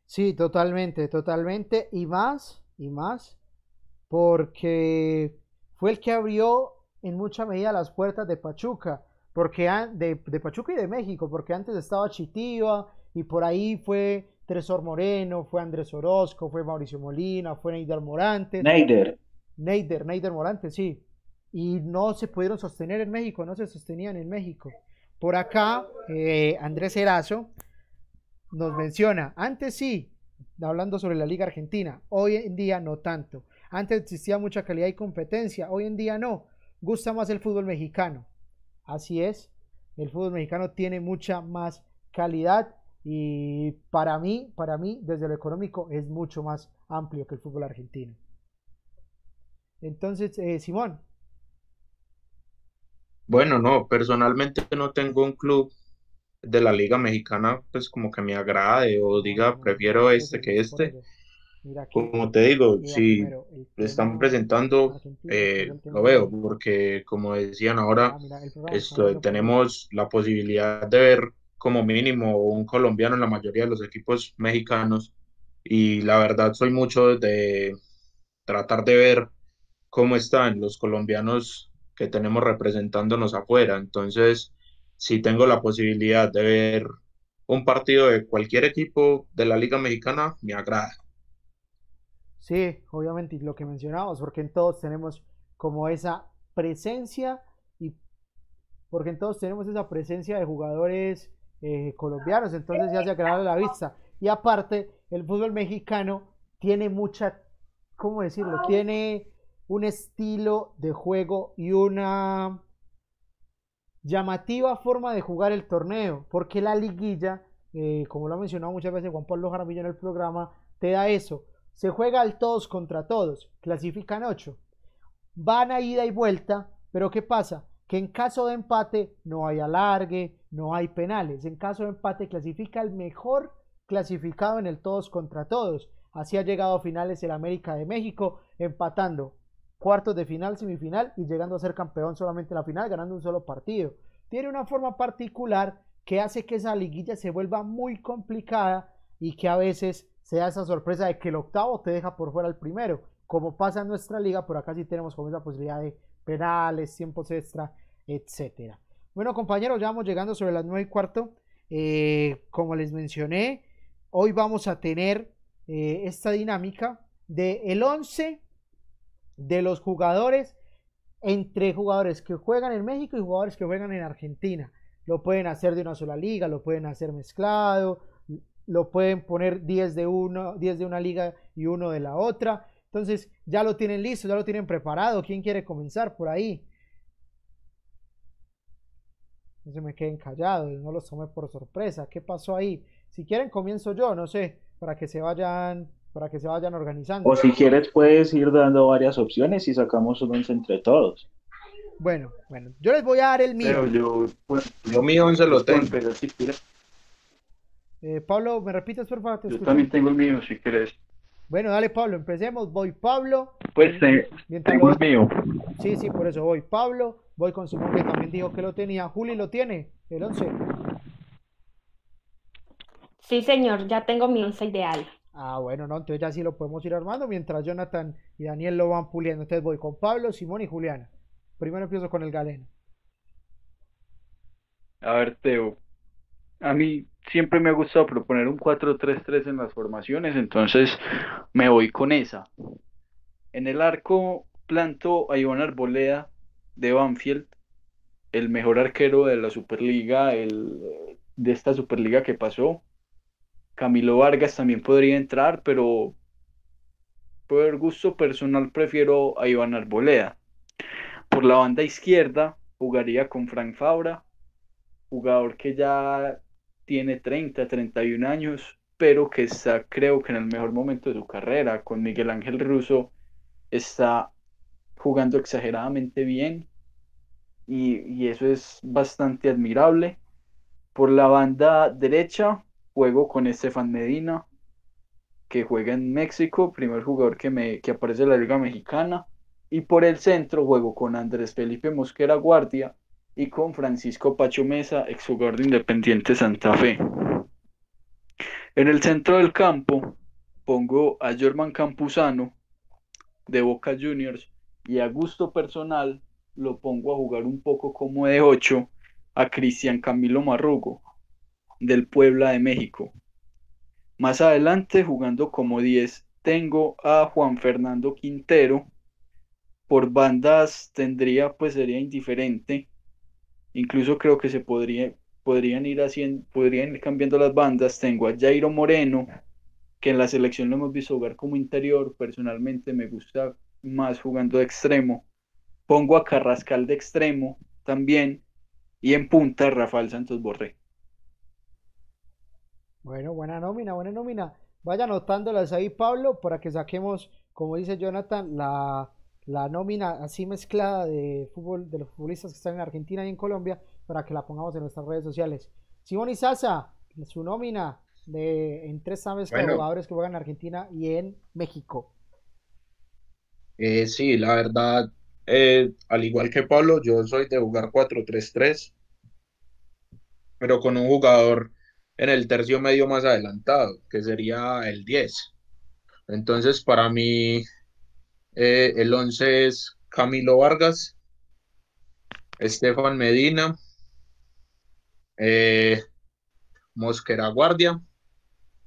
Sí, totalmente, totalmente, y más, y más, porque fue el que abrió en mucha medida las puertas de Pachuca porque de, de, Pachuca y de México, porque antes estaba Chitiva y por ahí fue Tresor Moreno, fue Andrés Orozco, fue Mauricio Molina, fue Neider Morantes. Neider. Neider, Neider Morante, sí. Y no se pudieron sostener en México, no se sostenían en México. Por acá, eh, Andrés Erazo nos menciona, antes sí, hablando sobre la Liga Argentina, hoy en día no tanto. Antes existía mucha calidad y competencia, hoy en día no. Gusta más el fútbol mexicano. Así es, el fútbol mexicano tiene mucha más calidad y para mí, para mí, desde lo económico, es mucho más amplio que el fútbol argentino. Entonces, eh, Simón. Bueno, no, personalmente no tengo un club de la Liga Mexicana, pues como que me agrade o diga, prefiero este que este. Como te digo, si lo están presentando, eh, lo veo, porque como decían ahora, ah, esto, tenemos la posibilidad de ver como mínimo un colombiano en la mayoría de los equipos mexicanos y la verdad soy mucho de tratar de ver cómo están los colombianos que tenemos representándonos afuera. Entonces, si tengo la posibilidad de ver un partido de cualquier equipo de la Liga Mexicana, me agrada. Sí, obviamente lo que mencionamos, porque en todos tenemos como esa presencia y porque en todos tenemos esa presencia de jugadores eh, colombianos, entonces ya se agrada la vista. Y aparte, el fútbol mexicano tiene mucha, ¿cómo decirlo? Tiene un estilo de juego y una llamativa forma de jugar el torneo, porque la liguilla, eh, como lo ha mencionado muchas veces Juan Pablo Jaramillo en el programa, te da eso. Se juega al todos contra todos, clasifican ocho. Van a ida y vuelta, pero ¿qué pasa? Que en caso de empate no hay alargue, no hay penales. En caso de empate clasifica el mejor clasificado en el todos contra todos. Así ha llegado a finales el América de México, empatando cuartos de final, semifinal y llegando a ser campeón solamente en la final, ganando un solo partido. Tiene una forma particular que hace que esa liguilla se vuelva muy complicada y que a veces sea esa sorpresa de que el octavo te deja por fuera el primero, como pasa en nuestra liga, por acá sí tenemos como esa posibilidad de penales, tiempos extra, etcétera. Bueno, compañeros, ya vamos llegando sobre las nueve y cuarto. Eh, como les mencioné, hoy vamos a tener eh, esta dinámica de el 11 de los jugadores entre jugadores que juegan en México y jugadores que juegan en Argentina. Lo pueden hacer de una sola liga, lo pueden hacer mezclado, lo pueden poner 10 de uno, 10 de una liga y uno de la otra. Entonces, ya lo tienen listo, ya lo tienen preparado. ¿Quién quiere comenzar por ahí? No se me queden callados, no los tome por sorpresa. ¿Qué pasó ahí? Si quieren, comienzo yo, no sé, para que se vayan para que se vayan organizando. O si quieres puedes ir dando varias opciones y sacamos uno entre todos. Bueno, bueno, yo les voy a dar el mío. Pero yo, pues, yo mío se lo tengo. Pero si quieres. Eh, Pablo, ¿me repites por favor? yo también tengo el mío si quieres. Bueno, dale Pablo, empecemos. Voy Pablo. Pues eh, tengo el mío. Sí, sí, por eso voy Pablo. Voy con Simón que también dijo que lo tenía. Juli lo tiene, el 11. Sí, señor, ya tengo mi 11 ideal. Ah, bueno, no, entonces ya sí lo podemos ir armando mientras Jonathan y Daniel lo van puliendo. Entonces voy con Pablo, Simón y Juliana. Primero empiezo con el galeno. A ver, Teo. A mí siempre me ha gustado proponer un 4-3-3 en las formaciones, entonces me voy con esa. En el arco planto a Iván Arboleda de Banfield, el mejor arquero de la Superliga, el, de esta Superliga que pasó. Camilo Vargas también podría entrar, pero por gusto personal prefiero a Iván Arboleda. Por la banda izquierda jugaría con Frank Fabra, jugador que ya tiene 30, 31 años, pero que está creo que en el mejor momento de su carrera. Con Miguel Ángel Russo está jugando exageradamente bien y, y eso es bastante admirable. Por la banda derecha juego con Estefan Medina, que juega en México, primer jugador que, me, que aparece en la Liga Mexicana. Y por el centro juego con Andrés Felipe Mosquera Guardia y con Francisco Pacho Mesa, exjugador de Independiente Santa Fe. En el centro del campo pongo a Germán Campuzano de Boca Juniors y a gusto personal lo pongo a jugar un poco como de 8 a Cristian Camilo Marrugo, del Puebla de México. Más adelante, jugando como 10, tengo a Juan Fernando Quintero por bandas tendría, pues sería indiferente. Incluso creo que se podría, podrían ir haciendo, podrían ir cambiando las bandas. Tengo a Jairo Moreno, que en la selección lo hemos visto jugar como interior. Personalmente me gusta más jugando de extremo. Pongo a Carrascal de extremo también. Y en punta Rafael Santos Borré. Bueno, buena nómina, buena nómina. Vaya anotándolas ahí, Pablo, para que saquemos, como dice Jonathan, la, la nómina así mezclada de fútbol de los futbolistas que están en Argentina y en Colombia para que la pongamos en nuestras redes sociales. Simón Sasa, su nómina de en tres sabes jugadores que juegan en Argentina y en México. Eh, sí, la verdad, eh, al igual que Pablo, yo soy de jugar 4-3-3, pero con un jugador en el tercio medio más adelantado, que sería el 10. Entonces, para mí, eh, el 11 es Camilo Vargas, Estefan Medina, eh, Mosquera Guardia,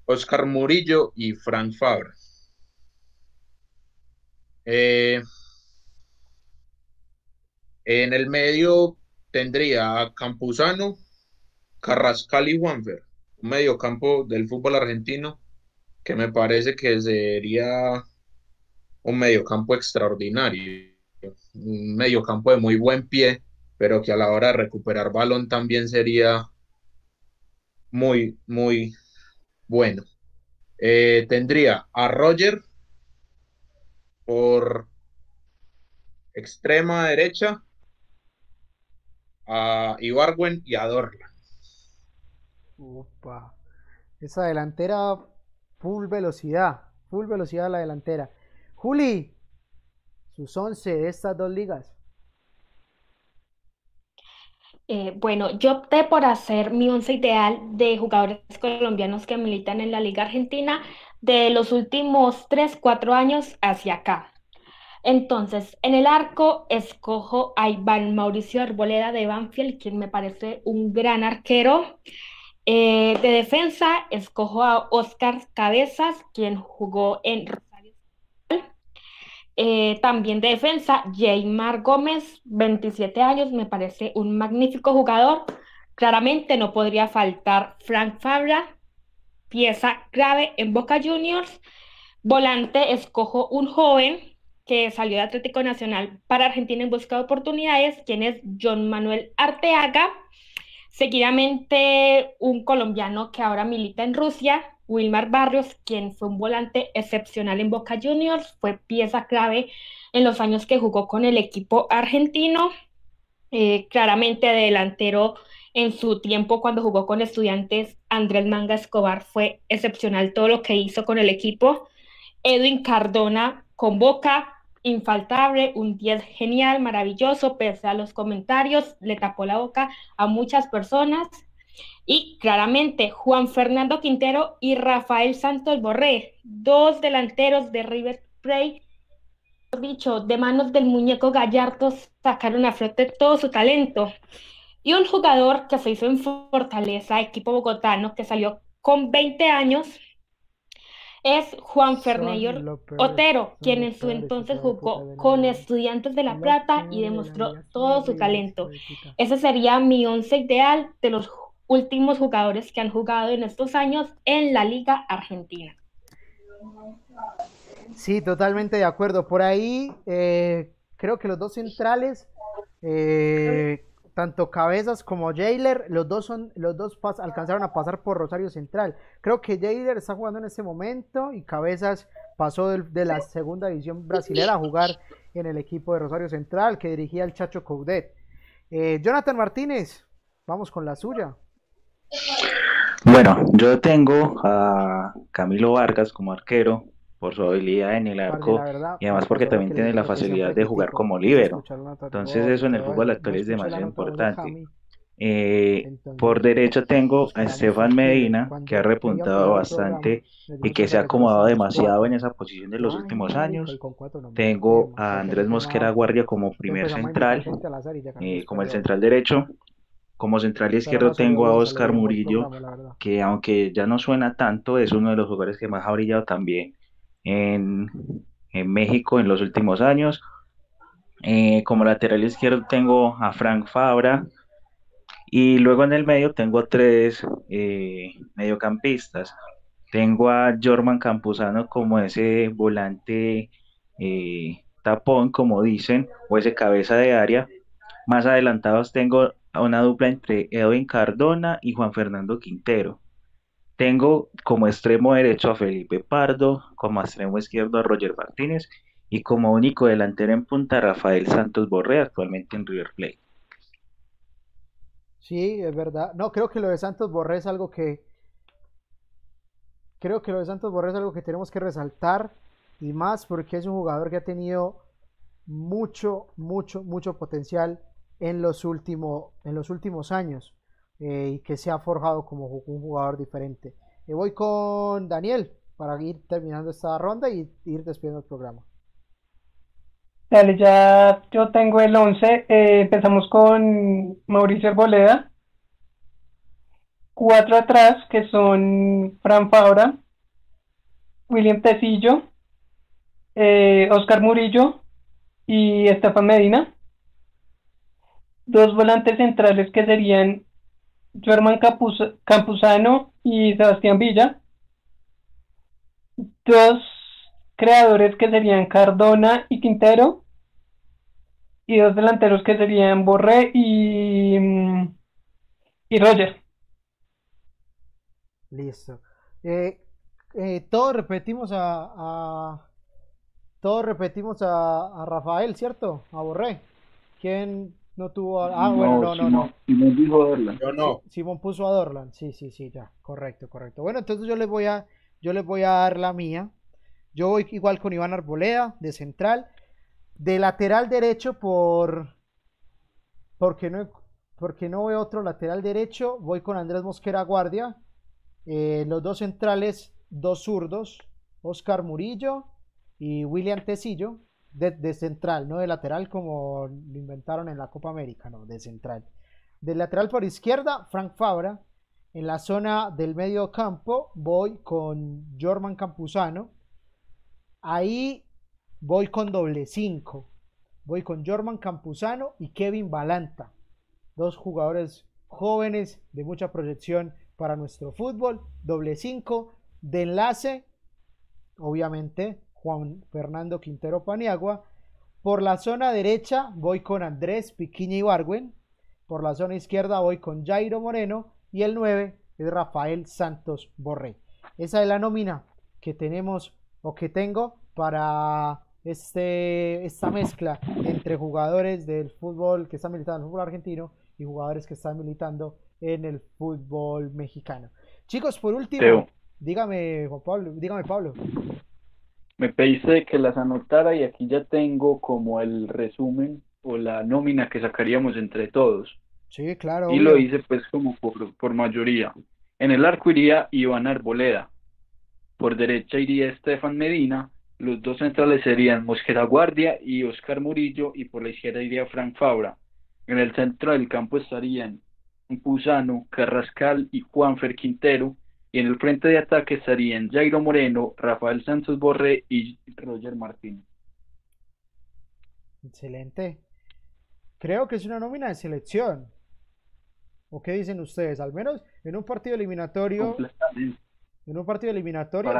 Oscar Murillo y Frank Fabra. Eh, en el medio tendría a Campuzano, Carrascal y Juanfer un mediocampo del fútbol argentino que me parece que sería un mediocampo extraordinario, un mediocampo de muy buen pie, pero que a la hora de recuperar balón también sería muy, muy bueno. Eh, tendría a Roger por extrema derecha, a Ibarwen y a Dorla. Opa. Esa delantera, full velocidad. Full velocidad la delantera. Juli, sus 11 de estas dos ligas. Eh, bueno, yo opté por hacer mi once ideal de jugadores colombianos que militan en la Liga Argentina de los últimos 3, 4 años hacia acá. Entonces, en el arco escojo a Iván Mauricio Arboleda de Banfield, quien me parece un gran arquero. Eh, de defensa, escojo a Oscar Cabezas, quien jugó en. Eh, también de defensa, Jaymar Gómez, 27 años, me parece un magnífico jugador. Claramente no podría faltar Frank Fabra, pieza clave en Boca Juniors. Volante, escojo un joven que salió de Atlético Nacional para Argentina en busca de oportunidades, quien es John Manuel Arteaga. Seguidamente, un colombiano que ahora milita en Rusia, Wilmar Barrios, quien fue un volante excepcional en Boca Juniors, fue pieza clave en los años que jugó con el equipo argentino, eh, claramente delantero en su tiempo cuando jugó con estudiantes, Andrés Manga Escobar fue excepcional todo lo que hizo con el equipo. Edwin Cardona con Boca, infaltable, un 10 genial, maravilloso, pese a los comentarios, le tapó la boca a muchas personas. Y claramente Juan Fernando Quintero y Rafael Santos Borré, dos delanteros de River Plate, dicho, de manos del muñeco Gallardo, sacaron a flote todo su talento. Y un jugador que se hizo en Fortaleza, equipo bogotano, que salió con 20 años, es Juan Fernando Otero, quien en su entonces jugó con Estudiantes de La Plata y demostró todo su talento. Ese sería mi once ideal de los últimos jugadores que han jugado en estos años en la Liga Argentina. Sí, totalmente de acuerdo. Por ahí eh, creo que los dos centrales eh, tanto Cabezas como Jailer, los dos son, los dos alcanzaron a pasar por Rosario Central. Creo que Jailer está jugando en este momento y Cabezas pasó de, la segunda división brasilera a jugar en el equipo de Rosario Central que dirigía el Chacho Coudet. Eh, Jonathan Martínez, vamos con la suya. Bueno, yo tengo a Camilo Vargas como arquero, por su habilidad en el arco y además porque también tiene la facilidad de jugar como líbero. Entonces eso en el fútbol actual es demasiado importante. Eh, por derecha tengo a Estefan Medina, que ha repuntado bastante y que se ha acomodado demasiado en esa posición de los últimos años. Tengo a Andrés Mosquera Guardia como primer central, eh, como el central derecho. Como central izquierdo tengo a Oscar Murillo, que aunque ya no suena tanto, es uno de los jugadores que más ha brillado también en, México en los últimos años. Eh, como lateral izquierdo tengo a Frank Fabra y luego en el medio tengo tres eh, mediocampistas. Tengo a Jorman Campuzano como ese volante eh, tapón, como dicen, o ese cabeza de área. Más adelantados tengo a una dupla entre Edwin Cardona y Juan Fernando Quintero. Tengo como extremo derecho a Felipe Pardo, como extremo izquierdo a Roger Martínez y como único delantero en punta Rafael Santos Borré, actualmente en River Plate. Sí, es verdad. No, creo que lo de Santos Borré es algo que... Creo que lo de Santos Borré es algo que tenemos que resaltar y más porque es un jugador que ha tenido mucho, mucho, mucho potencial en los, últimos en los últimos años eh, y que se ha forjado como un jugador diferente. Eh, voy con Daniel para ir terminando esta ronda y ir despidiendo el programa. Dale, ya yo tengo el 11. Eh, empezamos con Mauricio Arboleda. Cuatro atrás, que son Fran Fabra, William Tecillo, eh, Oscar Murillo y Estefan Medina. Dos volantes centrales que serían Germán Campuzano y Sebastián Villa. Dos creadores que serían Cardona y Quintero, y dos delanteros que serían Borré y, mm, y Roger. Listo. Eh, eh, todos repetimos a, todos repetimos a, Rafael, ¿cierto? A Borré. ¿Quién no tuvo Ah, bueno, no, no, no. Simón dijo Dorlan. Yo no. Simón puso a Dorlan. Sí, sí, sí, ya. Correcto, correcto. Bueno, entonces yo les voy a, yo les voy a dar la mía. Yo voy igual con Iván Arboleda, de central. De lateral derecho, por. Porque no, porque no veo otro lateral derecho, voy con Andrés Mosquera Guardia. Eh, los dos centrales, dos zurdos, Oscar Murillo y William Tecillo, de, central, no de lateral como lo inventaron en la Copa América, no, de central. De lateral por izquierda, Frank Fabra. En la zona del medio campo voy con Jorman Campuzano. Ahí voy con doble 5. Voy con Jorman Campuzano y Kevin Balanta. Dos jugadores jóvenes de mucha proyección para nuestro fútbol. Doble 5. De enlace, obviamente, Juan Fernando Quintero Paniagua. Por la zona derecha voy con Andrés Piquiña Ibargüen. Por la zona izquierda voy con Jairo Moreno. Y el 9 es Rafael Santos Borré. Esa es la nómina que tenemos o que tengo para este, esta mezcla entre jugadores del fútbol que están militando en el fútbol argentino y jugadores que están militando en el fútbol mexicano. Chicos, por último, dígame Juan Pablo, dígame Pablo. Me pediste que las anotara y aquí ya tengo como el resumen o la nómina que sacaríamos entre todos. Sí, claro. Y lo hice pues como por, por mayoría. En el arco iría Iván Arboleda. Por derecha iría Estefan Medina. Los dos centrales serían Mosquera Guardia y Oscar Murillo. Y por la izquierda iría Frank Fabra. En el centro del campo estarían Pusano, Carrascal y Juanfer Quintero. Y en el frente de ataque estarían Jairo Moreno, Rafael Santos Borré y Roger Martínez. Excelente. Creo que es una nómina de selección. ¿O qué dicen ustedes? Al menos en un partido eliminatorio en un partido eliminatorio.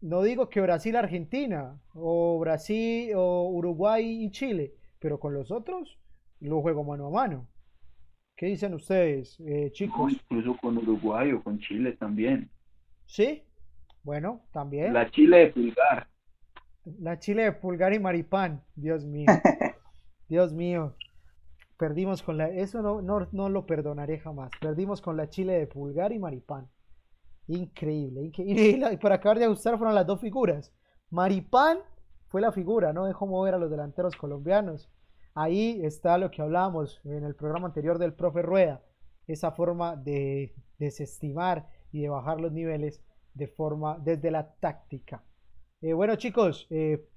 No, digo que Brasil-Argentina o Brasil o Uruguay y Chile, pero con los otros lo juego mano a mano. ¿Qué dicen ustedes, eh, chicos? incluso con Uruguay o con Chile también. ¿Sí? Bueno, también. La Chile de Pulgar. La Chile de Pulgar y Maripán. Dios mío. Dios mío. Perdimos con la... Eso no, no, no lo perdonaré jamás. Perdimos con la Chile de Pulgar y Maripán. Increíble, increíble. Y para acabar de ajustar fueron las dos figuras. Maripán fue la figura, no dejó mover a los delanteros colombianos. Ahí está lo que hablábamos en el programa anterior del profe Rueda, esa forma de desestimar y de bajar los niveles de forma desde la táctica. Eh, bueno chicos, eh,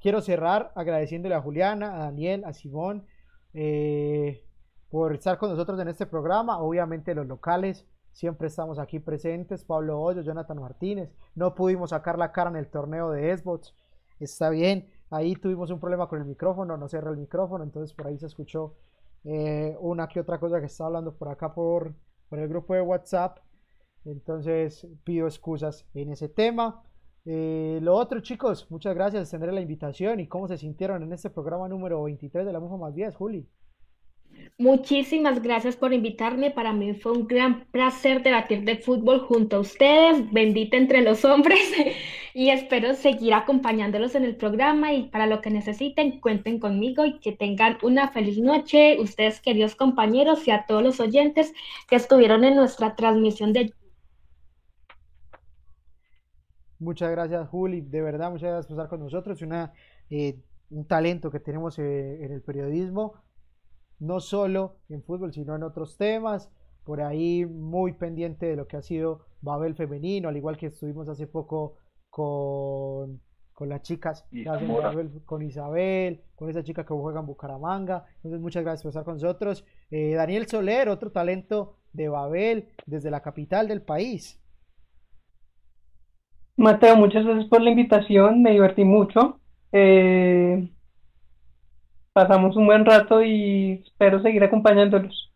quiero cerrar agradeciéndole a Juliana, a Daniel, a Simón eh, por estar con nosotros en este programa, obviamente los locales Siempre estamos aquí presentes, Pablo Hoyo, Jonathan Martínez. No pudimos sacar la cara en el torneo de Xbox. Está bien, ahí tuvimos un problema con el micrófono, no cerró el micrófono, entonces por ahí se escuchó eh, una que otra cosa que estaba hablando por acá por, por el grupo de WhatsApp. Entonces pido excusas en ese tema. Eh, lo otro, chicos, muchas gracias. Tendré la invitación y cómo se sintieron en este programa número 23 de la MUFA más 10, Juli. Muchísimas gracias por invitarme. Para mí fue un gran placer debatir de fútbol junto a ustedes, bendita entre los hombres, y espero seguir acompañándolos en el programa y para lo que necesiten, cuenten conmigo y que tengan una feliz noche, ustedes queridos compañeros y a todos los oyentes que estuvieron en nuestra transmisión de Muchas gracias, Juli. De verdad, muchas gracias por estar con nosotros. Una, eh, un talento que tenemos eh, en el periodismo, no solo en fútbol, sino en otros temas. Por ahí muy pendiente de lo que ha sido Babel femenino, al igual que estuvimos hace poco con, con las chicas, con Isabel, con esa chica que juega en Bucaramanga. Entonces, muchas gracias por estar con nosotros. Eh, Daniel Soler, otro talento de Babel, desde la capital del país. Mateo, muchas gracias por la invitación, me divertí mucho. Eh, pasamos un buen rato y espero seguir acompañándolos.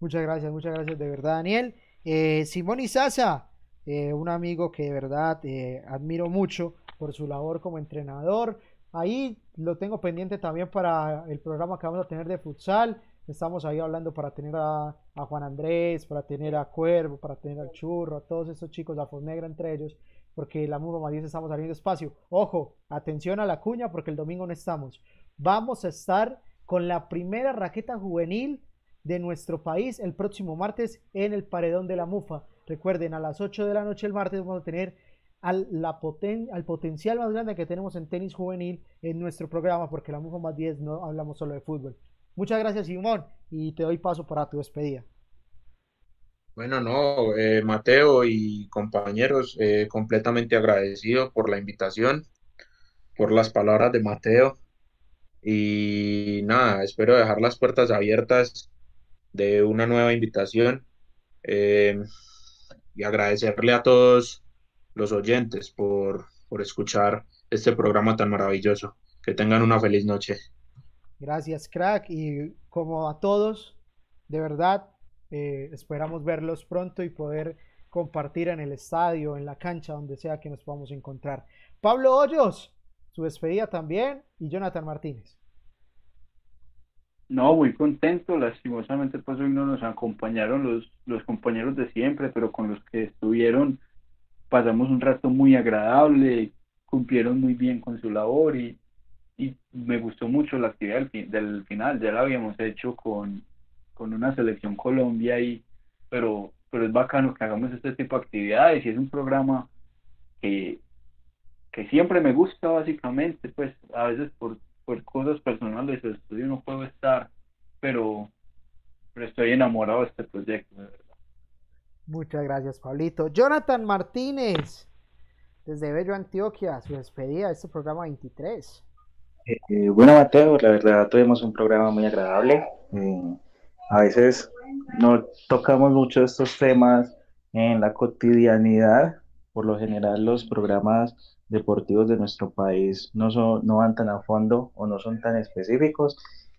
Muchas gracias, muchas gracias de verdad, Daniel. Eh, Simón Isaza, eh, un amigo que de verdad admiro mucho por su labor como entrenador. Ahí lo tengo pendiente también para el programa que vamos a tener de futsal. Estamos ahí hablando para tener a, Juan Andrés, para tener a Cuervo, para tener al Churro, a todos estos chicos, la Negra entre ellos, porque la Mufa 10 estamos saliendo espacio. Ojo, atención a la cuña porque el domingo no estamos. Vamos a estar con la primera raqueta juvenil de nuestro país el próximo martes en el Paredón de la Mufa. Recuerden, a las 8 de la noche el martes vamos a tener al, la al potencial más grande que tenemos en tenis juvenil en nuestro programa, porque la Mufa más 10 no hablamos solo de fútbol. Muchas gracias, Simón, y te doy paso para tu despedida. Bueno, no, eh, Mateo y compañeros, eh, completamente agradecido por la invitación, por las palabras de Mateo. Y nada, espero dejar las puertas abiertas de una nueva invitación eh, y agradecerle a todos los oyentes por, por escuchar este programa tan maravilloso. Que tengan una feliz noche. Gracias, crack. Y como a todos, de verdad, eh, esperamos verlos pronto y poder compartir en el estadio, en la cancha, donde sea que nos podamos encontrar. Pablo Hoyos, su despedida también, y Jonathan Martínez. No, muy contento. Lastimosamente, pues hoy no nos acompañaron los, los compañeros de siempre, pero con los que estuvieron pasamos un rato muy agradable, cumplieron muy bien con su labor y y me gustó mucho la actividad del, final, ya la habíamos hecho con, con una selección Colombia y pero pero es bacano que hagamos este tipo de actividades y es un programa que, que siempre me gusta básicamente, pues a veces por, por cosas personales de estudio no puedo estar, pero, pero estoy enamorado de este proyecto, de verdad. Muchas gracias, Pablito. Jonathan Martínez, desde Bello, Antioquia, su despedida de este programa 23. Eh, bueno, Mateo, la verdad tuvimos un programa muy agradable. Eh, a veces no tocamos mucho estos temas en la cotidianidad. Por lo general, los programas deportivos de nuestro país no, son, no van tan a fondo o no son tan específicos.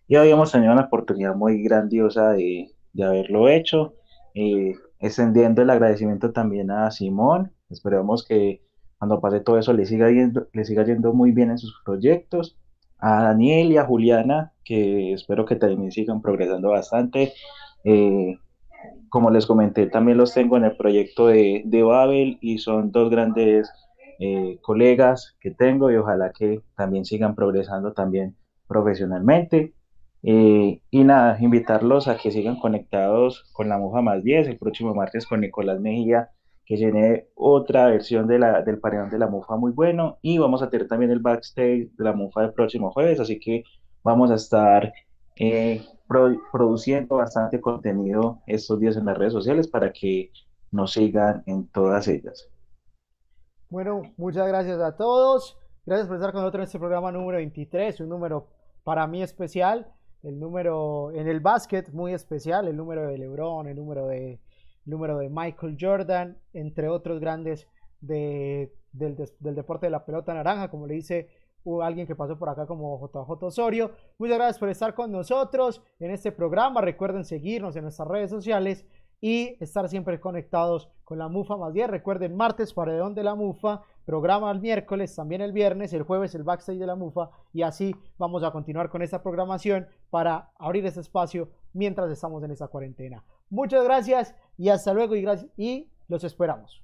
Y hoy hemos tenido una oportunidad muy grandiosa de, de haberlo hecho. Eh, extendiendo el agradecimiento también a Simón. Esperamos que cuando pase todo eso le siga, yendo, le siga yendo muy bien en sus proyectos a Daniel y a Juliana, que espero que también sigan progresando bastante. Eh, como les comenté, también los tengo en el proyecto de, de Babel y son dos grandes eh, colegas que tengo y ojalá que también sigan progresando también profesionalmente. Eh, y nada, invitarlos a que sigan conectados con la Muja Más 10 el próximo martes con Nicolás Mejía que tiene otra versión de la, del paredón de la mufa muy bueno y vamos a tener también el backstage de la mufa el próximo jueves, así que vamos a estar eh, produciendo bastante contenido estos días en las redes sociales para que nos sigan en todas ellas. Bueno, muchas gracias a todos. Gracias por estar con nosotros en este programa número 23, un número para mí especial, el número en el básquet muy especial, el número de LeBron, el número de número de Michael Jordan, entre otros grandes de, del, del deporte de la pelota naranja, como le dice alguien que pasó por acá como JJ Osorio. Muchas gracias por estar con nosotros en este programa. Recuerden seguirnos en nuestras redes sociales y estar siempre conectados con la MUFA más 10. Recuerden, martes Paredón de la MUFA, programa el miércoles, también el viernes, el jueves el backstage de la MUFA y así vamos a continuar con esta programación para abrir este espacio mientras estamos en esta cuarentena. Muchas gracias y hasta luego y, y los esperamos.